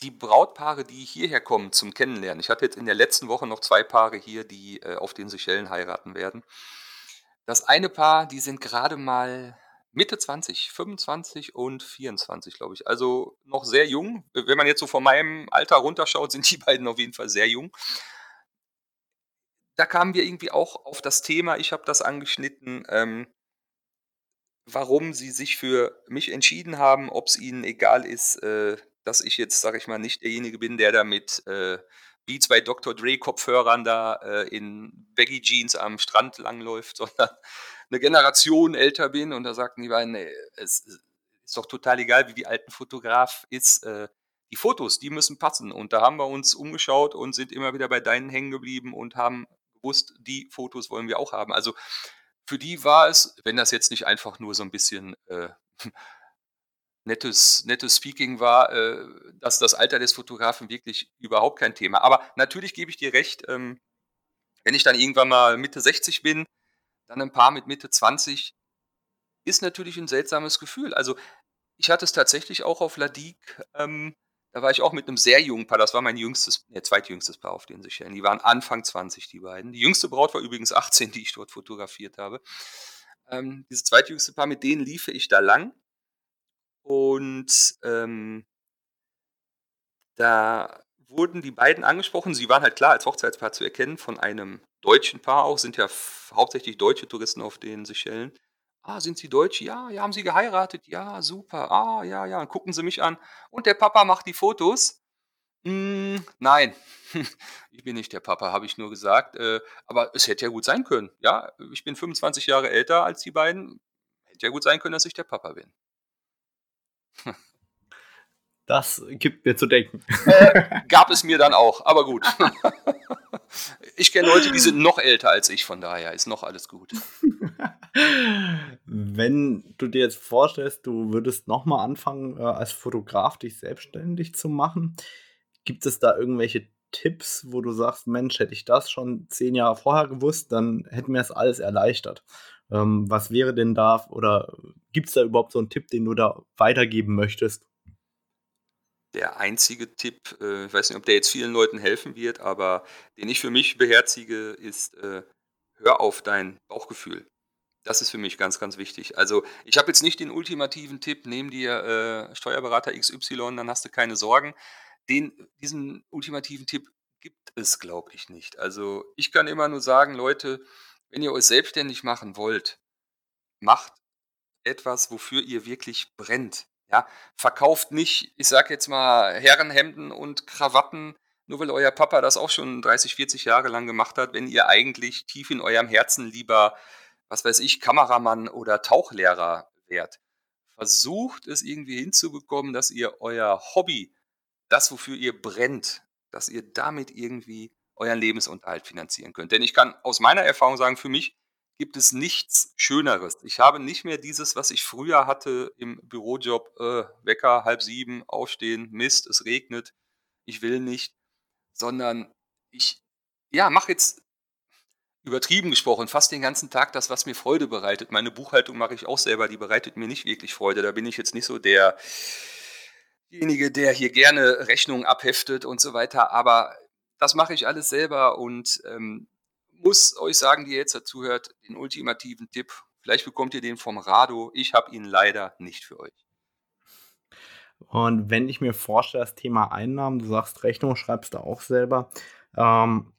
die Brautpaare, die hierher kommen zum Kennenlernen. Ich hatte jetzt in der letzten Woche noch zwei Paare hier, die äh, auf den Seychellen heiraten werden. Das eine Paar, die sind gerade mal Mitte 20, 25 und 24, glaube ich. Also noch sehr jung. Wenn man jetzt so von meinem Alter runterschaut, sind die beiden auf jeden Fall sehr jung da kamen wir irgendwie auch auf das Thema, ich habe das angeschnitten, ähm, warum sie sich für mich entschieden haben, ob es ihnen egal ist, äh, dass ich jetzt, sag ich mal, nicht derjenige bin, der da mit äh, Beats bei Dr. Dre Kopfhörern da äh, in Baggy Jeans am Strand langläuft, sondern eine Generation älter bin und da sagten die beiden, nee, es ist doch total egal, wie die alten Fotograf ist. Äh, die Fotos, die müssen passen. Und da haben wir uns umgeschaut und sind immer wieder bei deinen hängen geblieben und haben gewusst, die Fotos wollen wir auch haben. Also für die war es, wenn das jetzt nicht einfach nur so ein bisschen äh, nettes, nettes Speaking war, äh, dass das Alter des Fotografen wirklich überhaupt kein Thema. Aber natürlich gebe ich dir recht, ähm, wenn ich dann irgendwann mal Mitte 60 bin, dann ein paar mit Mitte 20, ist natürlich ein seltsames Gefühl. Also ich hatte es tatsächlich auch auf Ladik, ähm, da war ich auch mit einem sehr jungen Paar, das war mein jüngstes, ne, zweitjüngstes Paar auf den Seychellen. Die waren Anfang 20, die beiden. Die jüngste Braut war übrigens 18, die ich dort fotografiert habe. Ähm, dieses zweitjüngste Paar, mit denen liefe ich da lang. Und ähm, da wurden die beiden angesprochen. Sie waren halt klar als Hochzeitspaar zu erkennen von einem deutschen Paar auch, sind ja hauptsächlich deutsche Touristen auf den Seychellen. Ah, sind Sie Deutsch? Ja, ja, haben Sie geheiratet? Ja, super. Ah, ja, ja. Dann gucken Sie mich an. Und der Papa macht die Fotos? Hm, nein, ich bin nicht der Papa, habe ich nur gesagt. Äh, aber es hätte ja gut sein können. Ja, ich bin 25 Jahre älter als die beiden. Hätte ja gut sein können, dass ich der Papa bin. Das gibt mir zu denken. Äh, gab es mir dann auch, aber gut. ich kenne Leute, die sind noch älter als ich, von daher ist noch alles gut. Wenn du dir jetzt vorstellst, du würdest nochmal anfangen, äh, als Fotograf dich selbstständig zu machen, gibt es da irgendwelche Tipps, wo du sagst, Mensch, hätte ich das schon zehn Jahre vorher gewusst, dann hätten wir es alles erleichtert. Ähm, was wäre denn da oder gibt es da überhaupt so einen Tipp, den du da weitergeben möchtest? Der einzige Tipp, äh, ich weiß nicht, ob der jetzt vielen Leuten helfen wird, aber den ich für mich beherzige, ist, äh, hör auf dein Bauchgefühl. Das ist für mich ganz, ganz wichtig. Also, ich habe jetzt nicht den ultimativen Tipp, nimm dir äh, Steuerberater XY, dann hast du keine Sorgen. Den, diesen ultimativen Tipp gibt es, glaube ich, nicht. Also, ich kann immer nur sagen, Leute, wenn ihr euch selbstständig machen wollt, macht etwas, wofür ihr wirklich brennt. Ja, verkauft nicht, ich sag jetzt mal, Herrenhemden und Krawatten, nur weil euer Papa das auch schon 30, 40 Jahre lang gemacht hat, wenn ihr eigentlich tief in eurem Herzen lieber, was weiß ich, Kameramann oder Tauchlehrer wärt. Versucht es irgendwie hinzubekommen, dass ihr euer Hobby, das wofür ihr brennt, dass ihr damit irgendwie euren Lebensunterhalt finanzieren könnt. Denn ich kann aus meiner Erfahrung sagen, für mich gibt es nichts Schöneres. Ich habe nicht mehr dieses, was ich früher hatte im Bürojob, äh, Wecker, halb sieben, aufstehen, Mist, es regnet, ich will nicht, sondern ich, ja, mache jetzt übertrieben gesprochen, fast den ganzen Tag das, was mir Freude bereitet. Meine Buchhaltung mache ich auch selber, die bereitet mir nicht wirklich Freude. Da bin ich jetzt nicht so derjenige, der hier gerne Rechnungen abheftet und so weiter. Aber das mache ich alles selber und ähm, muss euch sagen, die ihr jetzt dazu hört, den ultimativen Tipp. Vielleicht bekommt ihr den vom Rado. Ich habe ihn leider nicht für euch. Und wenn ich mir vorstelle, das Thema Einnahmen, du sagst Rechnung, schreibst du auch selber. Ähm,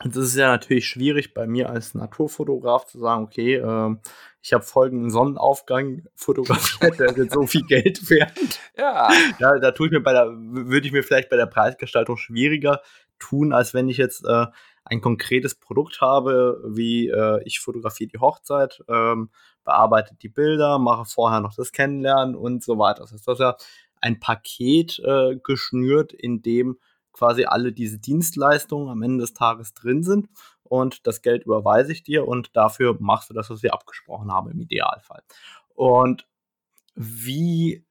das ist ja natürlich schwierig bei mir als Naturfotograf zu sagen, okay, äh, ich habe folgenden Sonnenaufgang fotografiert, der jetzt so viel Geld wert. Ja. ja da tue ich mir bei der, würde ich mir vielleicht bei der Preisgestaltung schwieriger tun, als wenn ich jetzt äh, ein konkretes Produkt habe, wie äh, ich fotografiere die Hochzeit, ähm, bearbeite die Bilder, mache vorher noch das Kennenlernen und so weiter. Das heißt, das ist ja ein Paket äh, geschnürt, in dem quasi alle diese Dienstleistungen am Ende des Tages drin sind und das Geld überweise ich dir und dafür machst du das, was wir abgesprochen haben im Idealfall. Und wie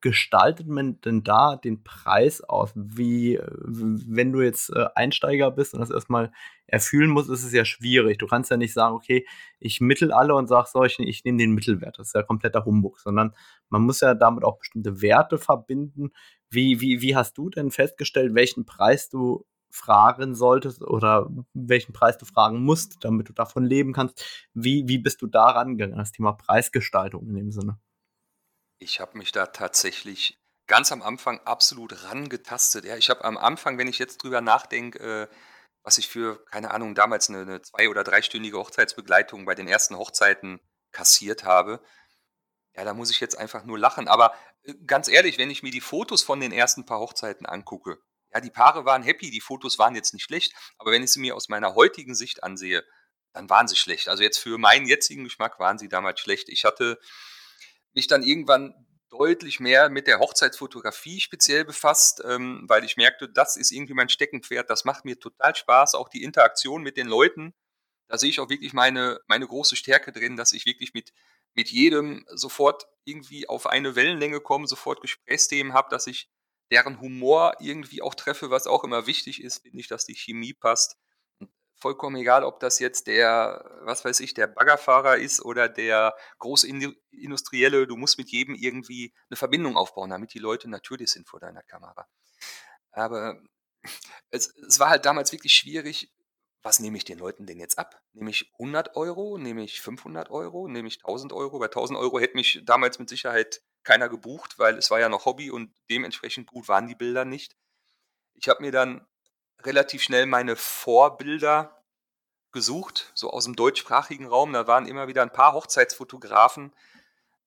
gestaltet man denn da den Preis aus? Wie, wenn du jetzt äh, Einsteiger bist und das erstmal erfüllen musst, ist es ja schwierig. Du kannst ja nicht sagen, okay, ich mittel alle und sag so, ich, ich nehme den Mittelwert. Das ist ja kompletter Humbug, sondern man muss ja damit auch bestimmte Werte verbinden. Wie, wie, wie hast du denn festgestellt, welchen Preis du fragen solltest oder welchen Preis du fragen musst, damit du davon leben kannst? Wie, wie bist du da rangegangen, das Thema Preisgestaltung in dem Sinne? Ich habe mich da tatsächlich ganz am Anfang absolut rangetastet. Ja, ich habe am Anfang, wenn ich jetzt drüber nachdenke, äh, was ich für, keine Ahnung, damals eine, eine zwei- oder dreistündige Hochzeitsbegleitung bei den ersten Hochzeiten kassiert habe, ja, da muss ich jetzt einfach nur lachen. Aber äh, ganz ehrlich, wenn ich mir die Fotos von den ersten paar Hochzeiten angucke, ja, die Paare waren happy, die Fotos waren jetzt nicht schlecht, aber wenn ich sie mir aus meiner heutigen Sicht ansehe, dann waren sie schlecht. Also jetzt für meinen jetzigen Geschmack waren sie damals schlecht. Ich hatte mich dann irgendwann deutlich mehr mit der Hochzeitsfotografie speziell befasst, ähm, weil ich merkte, das ist irgendwie mein Steckenpferd, das macht mir total Spaß, auch die Interaktion mit den Leuten. Da sehe ich auch wirklich meine, meine große Stärke drin, dass ich wirklich mit, mit jedem sofort irgendwie auf eine Wellenlänge komme, sofort Gesprächsthemen habe, dass ich deren Humor irgendwie auch treffe, was auch immer wichtig ist, finde ich, dass die Chemie passt vollkommen egal, ob das jetzt der, was weiß ich, der Baggerfahrer ist oder der Großindustrielle, du musst mit jedem irgendwie eine Verbindung aufbauen, damit die Leute natürlich sind vor deiner Kamera. Aber es, es war halt damals wirklich schwierig, was nehme ich den Leuten denn jetzt ab? Nehme ich 100 Euro? Nehme ich 500 Euro? Nehme ich 1000 Euro? Bei 1000 Euro hätte mich damals mit Sicherheit keiner gebucht, weil es war ja noch Hobby und dementsprechend gut waren die Bilder nicht. Ich habe mir dann relativ schnell meine Vorbilder gesucht, so aus dem deutschsprachigen Raum. Da waren immer wieder ein paar Hochzeitsfotografen,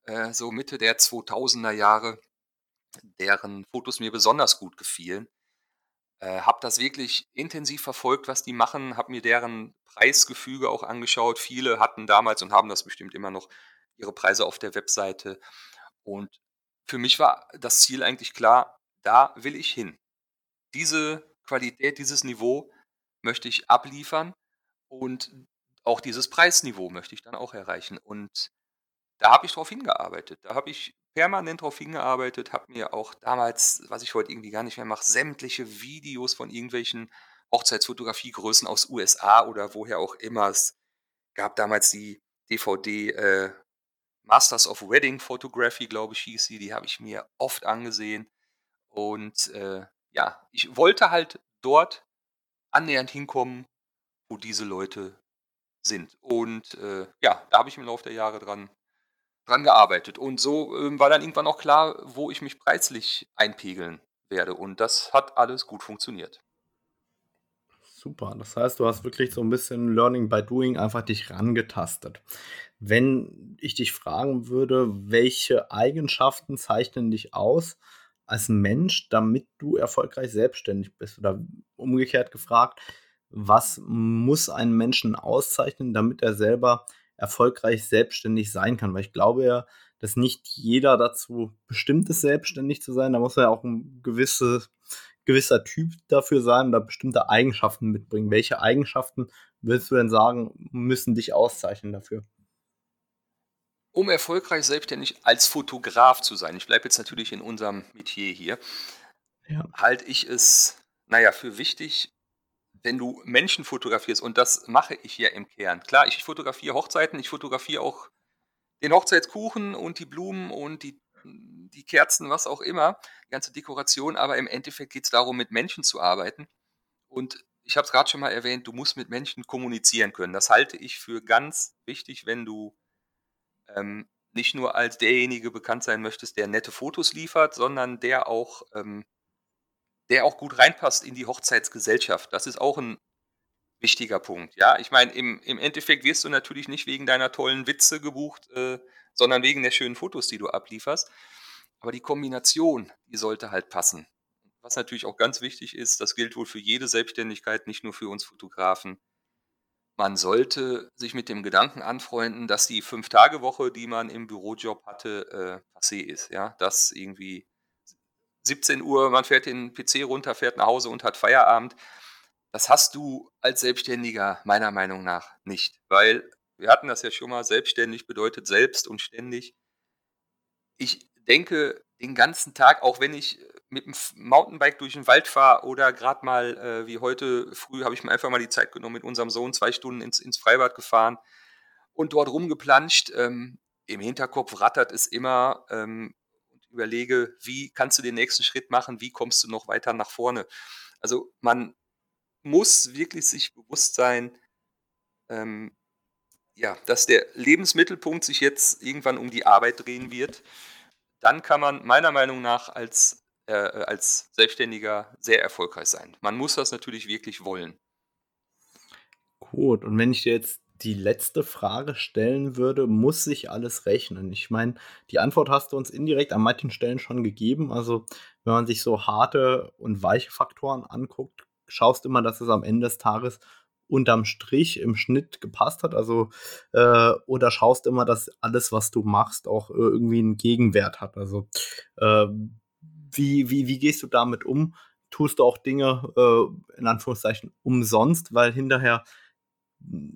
äh, so Mitte der 2000er Jahre, deren Fotos mir besonders gut gefielen. Äh, habe das wirklich intensiv verfolgt, was die machen, habe mir deren Preisgefüge auch angeschaut. Viele hatten damals und haben das bestimmt immer noch ihre Preise auf der Webseite. Und für mich war das Ziel eigentlich klar, da will ich hin. Diese Qualität, dieses Niveau möchte ich abliefern und auch dieses Preisniveau möchte ich dann auch erreichen. Und da habe ich drauf hingearbeitet. Da habe ich permanent darauf hingearbeitet, habe mir auch damals, was ich heute irgendwie gar nicht mehr mache, sämtliche Videos von irgendwelchen Hochzeitsfotografiegrößen aus USA oder woher auch immer. Es gab damals die DVD äh, Masters of Wedding Photography, glaube ich, hieß sie. Die habe ich mir oft angesehen. Und äh, ja, ich wollte halt dort annähernd hinkommen, wo diese Leute sind. Und äh, ja, da habe ich im Laufe der Jahre dran, dran gearbeitet. Und so äh, war dann irgendwann auch klar, wo ich mich preislich einpegeln werde. Und das hat alles gut funktioniert. Super. Das heißt, du hast wirklich so ein bisschen Learning by Doing einfach dich rangetastet. Wenn ich dich fragen würde, welche Eigenschaften zeichnen dich aus als Mensch, damit du erfolgreich selbstständig bist? Oder umgekehrt gefragt, was muss einen Menschen auszeichnen, damit er selber erfolgreich selbstständig sein kann? Weil ich glaube ja, dass nicht jeder dazu bestimmt ist, selbstständig zu sein. Da muss er ja auch ein gewisses gewisser Typ dafür sein oder bestimmte Eigenschaften mitbringen. Welche Eigenschaften willst du denn sagen, müssen dich auszeichnen dafür? Um erfolgreich selbstständig als Fotograf zu sein, ich bleibe jetzt natürlich in unserem Metier hier, ja. halte ich es, naja, für wichtig, wenn du Menschen fotografierst, und das mache ich ja im Kern. Klar, ich fotografiere Hochzeiten, ich fotografiere auch den Hochzeitskuchen und die Blumen und die die Kerzen, was auch immer, die ganze Dekoration, aber im Endeffekt geht es darum, mit Menschen zu arbeiten. Und ich habe es gerade schon mal erwähnt, du musst mit Menschen kommunizieren können. Das halte ich für ganz wichtig, wenn du ähm, nicht nur als derjenige bekannt sein möchtest, der nette Fotos liefert, sondern der auch, ähm, der auch gut reinpasst in die Hochzeitsgesellschaft. Das ist auch ein wichtiger Punkt. Ja, ich meine, im, im Endeffekt wirst du natürlich nicht wegen deiner tollen Witze gebucht, äh, sondern wegen der schönen Fotos, die du ablieferst. Aber die Kombination, die sollte halt passen. Was natürlich auch ganz wichtig ist, das gilt wohl für jede Selbstständigkeit, nicht nur für uns Fotografen. Man sollte sich mit dem Gedanken anfreunden, dass die Fünf-Tage-Woche, die man im Bürojob hatte, äh, passé ist. Ja, dass irgendwie 17 Uhr, man fährt den PC runter, fährt nach Hause und hat Feierabend. Das hast du als Selbstständiger meiner Meinung nach nicht, weil wir hatten das ja schon mal, selbstständig bedeutet selbst und ständig. Ich denke den ganzen Tag, auch wenn ich mit dem Mountainbike durch den Wald fahre oder gerade mal äh, wie heute früh habe ich mir einfach mal die Zeit genommen, mit unserem Sohn zwei Stunden ins, ins Freibad gefahren und dort rumgeplanscht. Ähm, Im Hinterkopf rattert es immer ähm, und überlege, wie kannst du den nächsten Schritt machen, wie kommst du noch weiter nach vorne. Also man muss wirklich sich bewusst sein, ähm, ja, dass der Lebensmittelpunkt sich jetzt irgendwann um die Arbeit drehen wird, dann kann man meiner Meinung nach als, äh, als Selbstständiger sehr erfolgreich sein. Man muss das natürlich wirklich wollen. Gut, und wenn ich dir jetzt die letzte Frage stellen würde, muss sich alles rechnen? Ich meine, die Antwort hast du uns indirekt an manchen Stellen schon gegeben. Also, wenn man sich so harte und weiche Faktoren anguckt, schaust immer, dass es am Ende des Tages unterm Strich im Schnitt gepasst hat? Also, äh, oder schaust immer, dass alles, was du machst, auch äh, irgendwie einen Gegenwert hat? Also, äh, wie, wie, wie gehst du damit um? Tust du auch Dinge, äh, in Anführungszeichen, umsonst, weil hinterher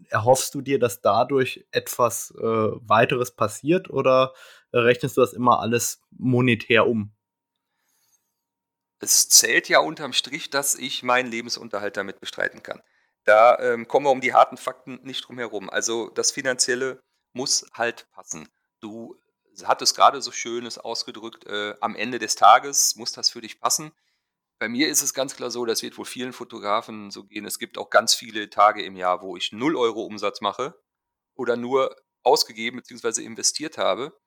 erhoffst du dir, dass dadurch etwas äh, weiteres passiert oder rechnest du das immer alles monetär um? Es zählt ja unterm Strich, dass ich meinen Lebensunterhalt damit bestreiten kann. Da ähm, kommen wir um die harten Fakten nicht drum herum. Also das Finanzielle muss halt passen. Du hattest gerade so Schönes ausgedrückt, äh, am Ende des Tages muss das für dich passen. Bei mir ist es ganz klar so, das wird wohl vielen Fotografen so gehen. Es gibt auch ganz viele Tage im Jahr, wo ich 0 Euro Umsatz mache oder nur ausgegeben bzw. investiert habe.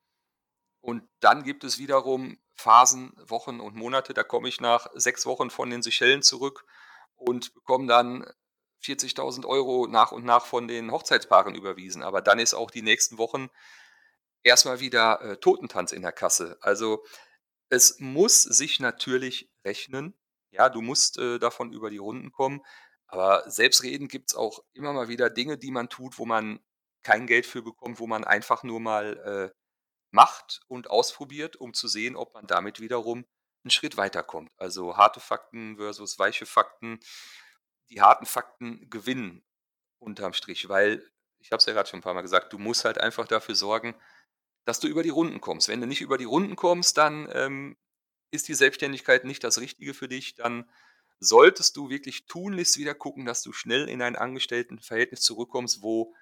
Und dann gibt es wiederum Phasen, Wochen und Monate, da komme ich nach sechs Wochen von den Seychellen zurück und bekomme dann 40.000 Euro nach und nach von den Hochzeitspaaren überwiesen. Aber dann ist auch die nächsten Wochen erstmal wieder äh, Totentanz in der Kasse. Also es muss sich natürlich rechnen. Ja, du musst äh, davon über die Runden kommen. Aber selbstredend gibt es auch immer mal wieder Dinge, die man tut, wo man kein Geld für bekommt, wo man einfach nur mal äh, macht und ausprobiert, um zu sehen, ob man damit wiederum einen Schritt weiterkommt. Also harte Fakten versus weiche Fakten die harten Fakten gewinnen unterm Strich, weil ich habe es ja gerade schon ein paar Mal gesagt, du musst halt einfach dafür sorgen, dass du über die Runden kommst. Wenn du nicht über die Runden kommst, dann ähm, ist die Selbstständigkeit nicht das Richtige für dich. Dann solltest du wirklich tunlichst wieder gucken, dass du schnell in ein Angestelltenverhältnis zurückkommst, wo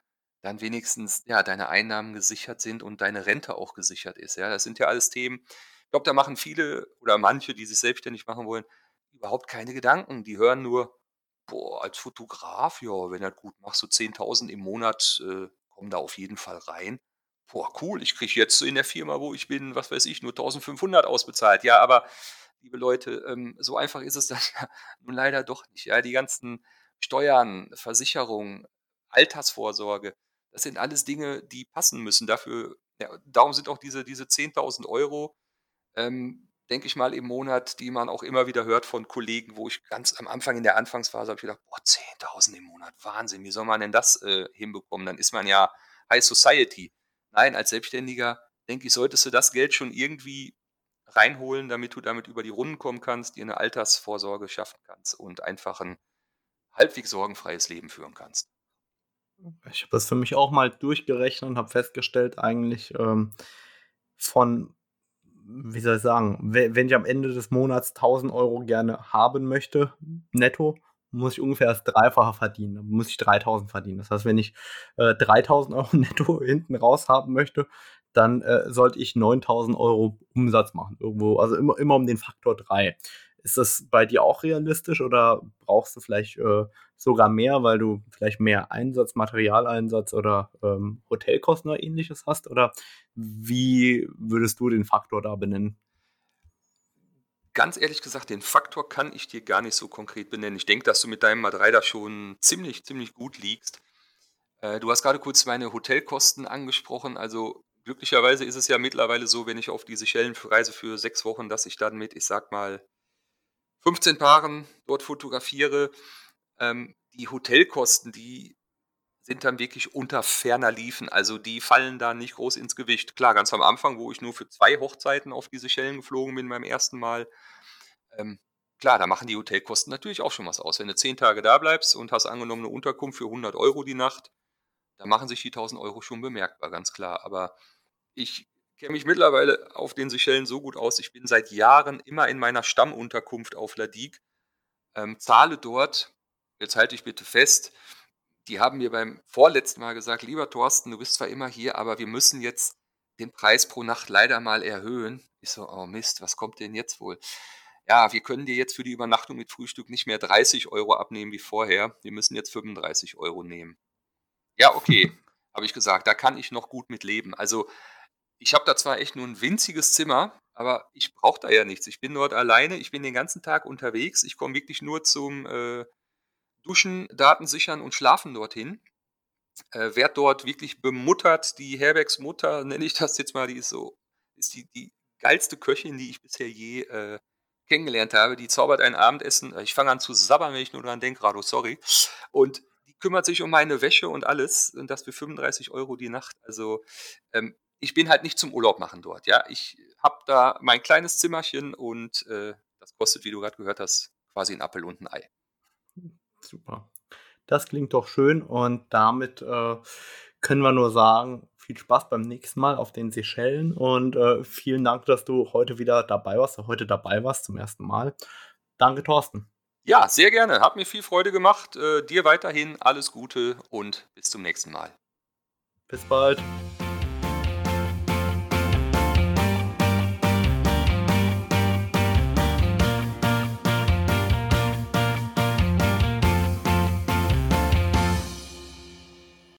dann wenigstens ja deine Einnahmen gesichert sind und deine Rente auch gesichert ist. Ja, das sind ja alles Themen. Ich glaube, da machen viele oder manche, die sich selbstständig machen wollen, überhaupt keine Gedanken. Die hören nur, boah, als Fotograf, ja, wenn du das gut machst, so 10.000 im Monat äh, kommen da auf jeden Fall rein. Boah, cool, ich kriege jetzt in der Firma, wo ich bin, was weiß ich, nur 1.500 ausbezahlt. Ja, aber liebe Leute, ähm, so einfach ist es dann ja nun leider doch nicht. Ja, die ganzen Steuern, Versicherungen, Altersvorsorge, das sind alles Dinge, die passen müssen. Dafür, ja, darum sind auch diese, diese 10.000 Euro, ähm, denke ich mal, im Monat, die man auch immer wieder hört von Kollegen, wo ich ganz am Anfang in der Anfangsphase habe ich gedacht, boah, 10.000 im Monat, Wahnsinn, wie soll man denn das äh, hinbekommen? Dann ist man ja High Society. Nein, als Selbstständiger, denke ich, solltest du das Geld schon irgendwie reinholen, damit du damit über die Runden kommen kannst, dir eine Altersvorsorge schaffen kannst und einfach ein halbwegs sorgenfreies Leben führen kannst. Ich habe das für mich auch mal durchgerechnet und habe festgestellt, eigentlich ähm, von, wie soll ich sagen, wenn ich am Ende des Monats 1000 Euro gerne haben möchte, netto, muss ich ungefähr das Dreifache verdienen. Dann muss ich 3000 verdienen. Das heißt, wenn ich äh, 3000 Euro netto hinten raus haben möchte, dann äh, sollte ich 9000 Euro Umsatz machen. Irgendwo, also immer, immer um den Faktor 3. Ist das bei dir auch realistisch oder brauchst du vielleicht äh, sogar mehr, weil du vielleicht mehr Einsatz, Materialeinsatz oder ähm, Hotelkosten oder ähnliches hast? Oder wie würdest du den Faktor da benennen? Ganz ehrlich gesagt, den Faktor kann ich dir gar nicht so konkret benennen. Ich denke, dass du mit deinem Madrei da schon ziemlich, ziemlich gut liegst. Äh, du hast gerade kurz meine Hotelkosten angesprochen. Also glücklicherweise ist es ja mittlerweile so, wenn ich auf diese Seychellen reise für sechs Wochen, dass ich dann mit, ich sag mal, 15 Paaren dort fotografiere. Ähm, die Hotelkosten, die sind dann wirklich unter ferner Liefen. Also die fallen da nicht groß ins Gewicht. Klar, ganz am Anfang, wo ich nur für zwei Hochzeiten auf diese Schellen geflogen bin beim ersten Mal, ähm, klar, da machen die Hotelkosten natürlich auch schon was aus. Wenn du zehn Tage da bleibst und hast angenommen eine Unterkunft für 100 Euro die Nacht, da machen sich die 1000 Euro schon bemerkbar, ganz klar. Aber ich kenne mich mittlerweile auf den Seychellen so gut aus. Ich bin seit Jahren immer in meiner Stammunterkunft auf Ladik, ähm, zahle dort, jetzt halte ich bitte fest, die haben mir beim vorletzten Mal gesagt, lieber Thorsten, du bist zwar immer hier, aber wir müssen jetzt den Preis pro Nacht leider mal erhöhen. Ich so, oh Mist, was kommt denn jetzt wohl? Ja, wir können dir jetzt für die Übernachtung mit Frühstück nicht mehr 30 Euro abnehmen wie vorher. Wir müssen jetzt 35 Euro nehmen. Ja, okay, habe ich gesagt, da kann ich noch gut mit leben. Also ich habe da zwar echt nur ein winziges Zimmer, aber ich brauche da ja nichts. Ich bin dort alleine, ich bin den ganzen Tag unterwegs. Ich komme wirklich nur zum äh, Duschen, Daten sichern und schlafen dorthin. Äh, werd dort wirklich bemuttert. Die Herbergsmutter, nenne ich das jetzt mal, die ist so, ist die, die geilste Köchin, die ich bisher je äh, kennengelernt habe. Die zaubert ein Abendessen. Ich fange an zu sabbern, wenn ich nur daran denke, Rado, sorry. Und die kümmert sich um meine Wäsche und alles. Und das für 35 Euro die Nacht. Also ähm, ich bin halt nicht zum Urlaub machen dort. Ja, ich habe da mein kleines Zimmerchen und äh, das kostet, wie du gerade gehört hast, quasi ein Appel und ein Ei. Super. Das klingt doch schön und damit äh, können wir nur sagen, viel Spaß beim nächsten Mal auf den Seychellen und äh, vielen Dank, dass du heute wieder dabei warst, heute dabei warst zum ersten Mal. Danke, Thorsten. Ja, sehr gerne. Hat mir viel Freude gemacht. Äh, dir weiterhin alles Gute und bis zum nächsten Mal. Bis bald.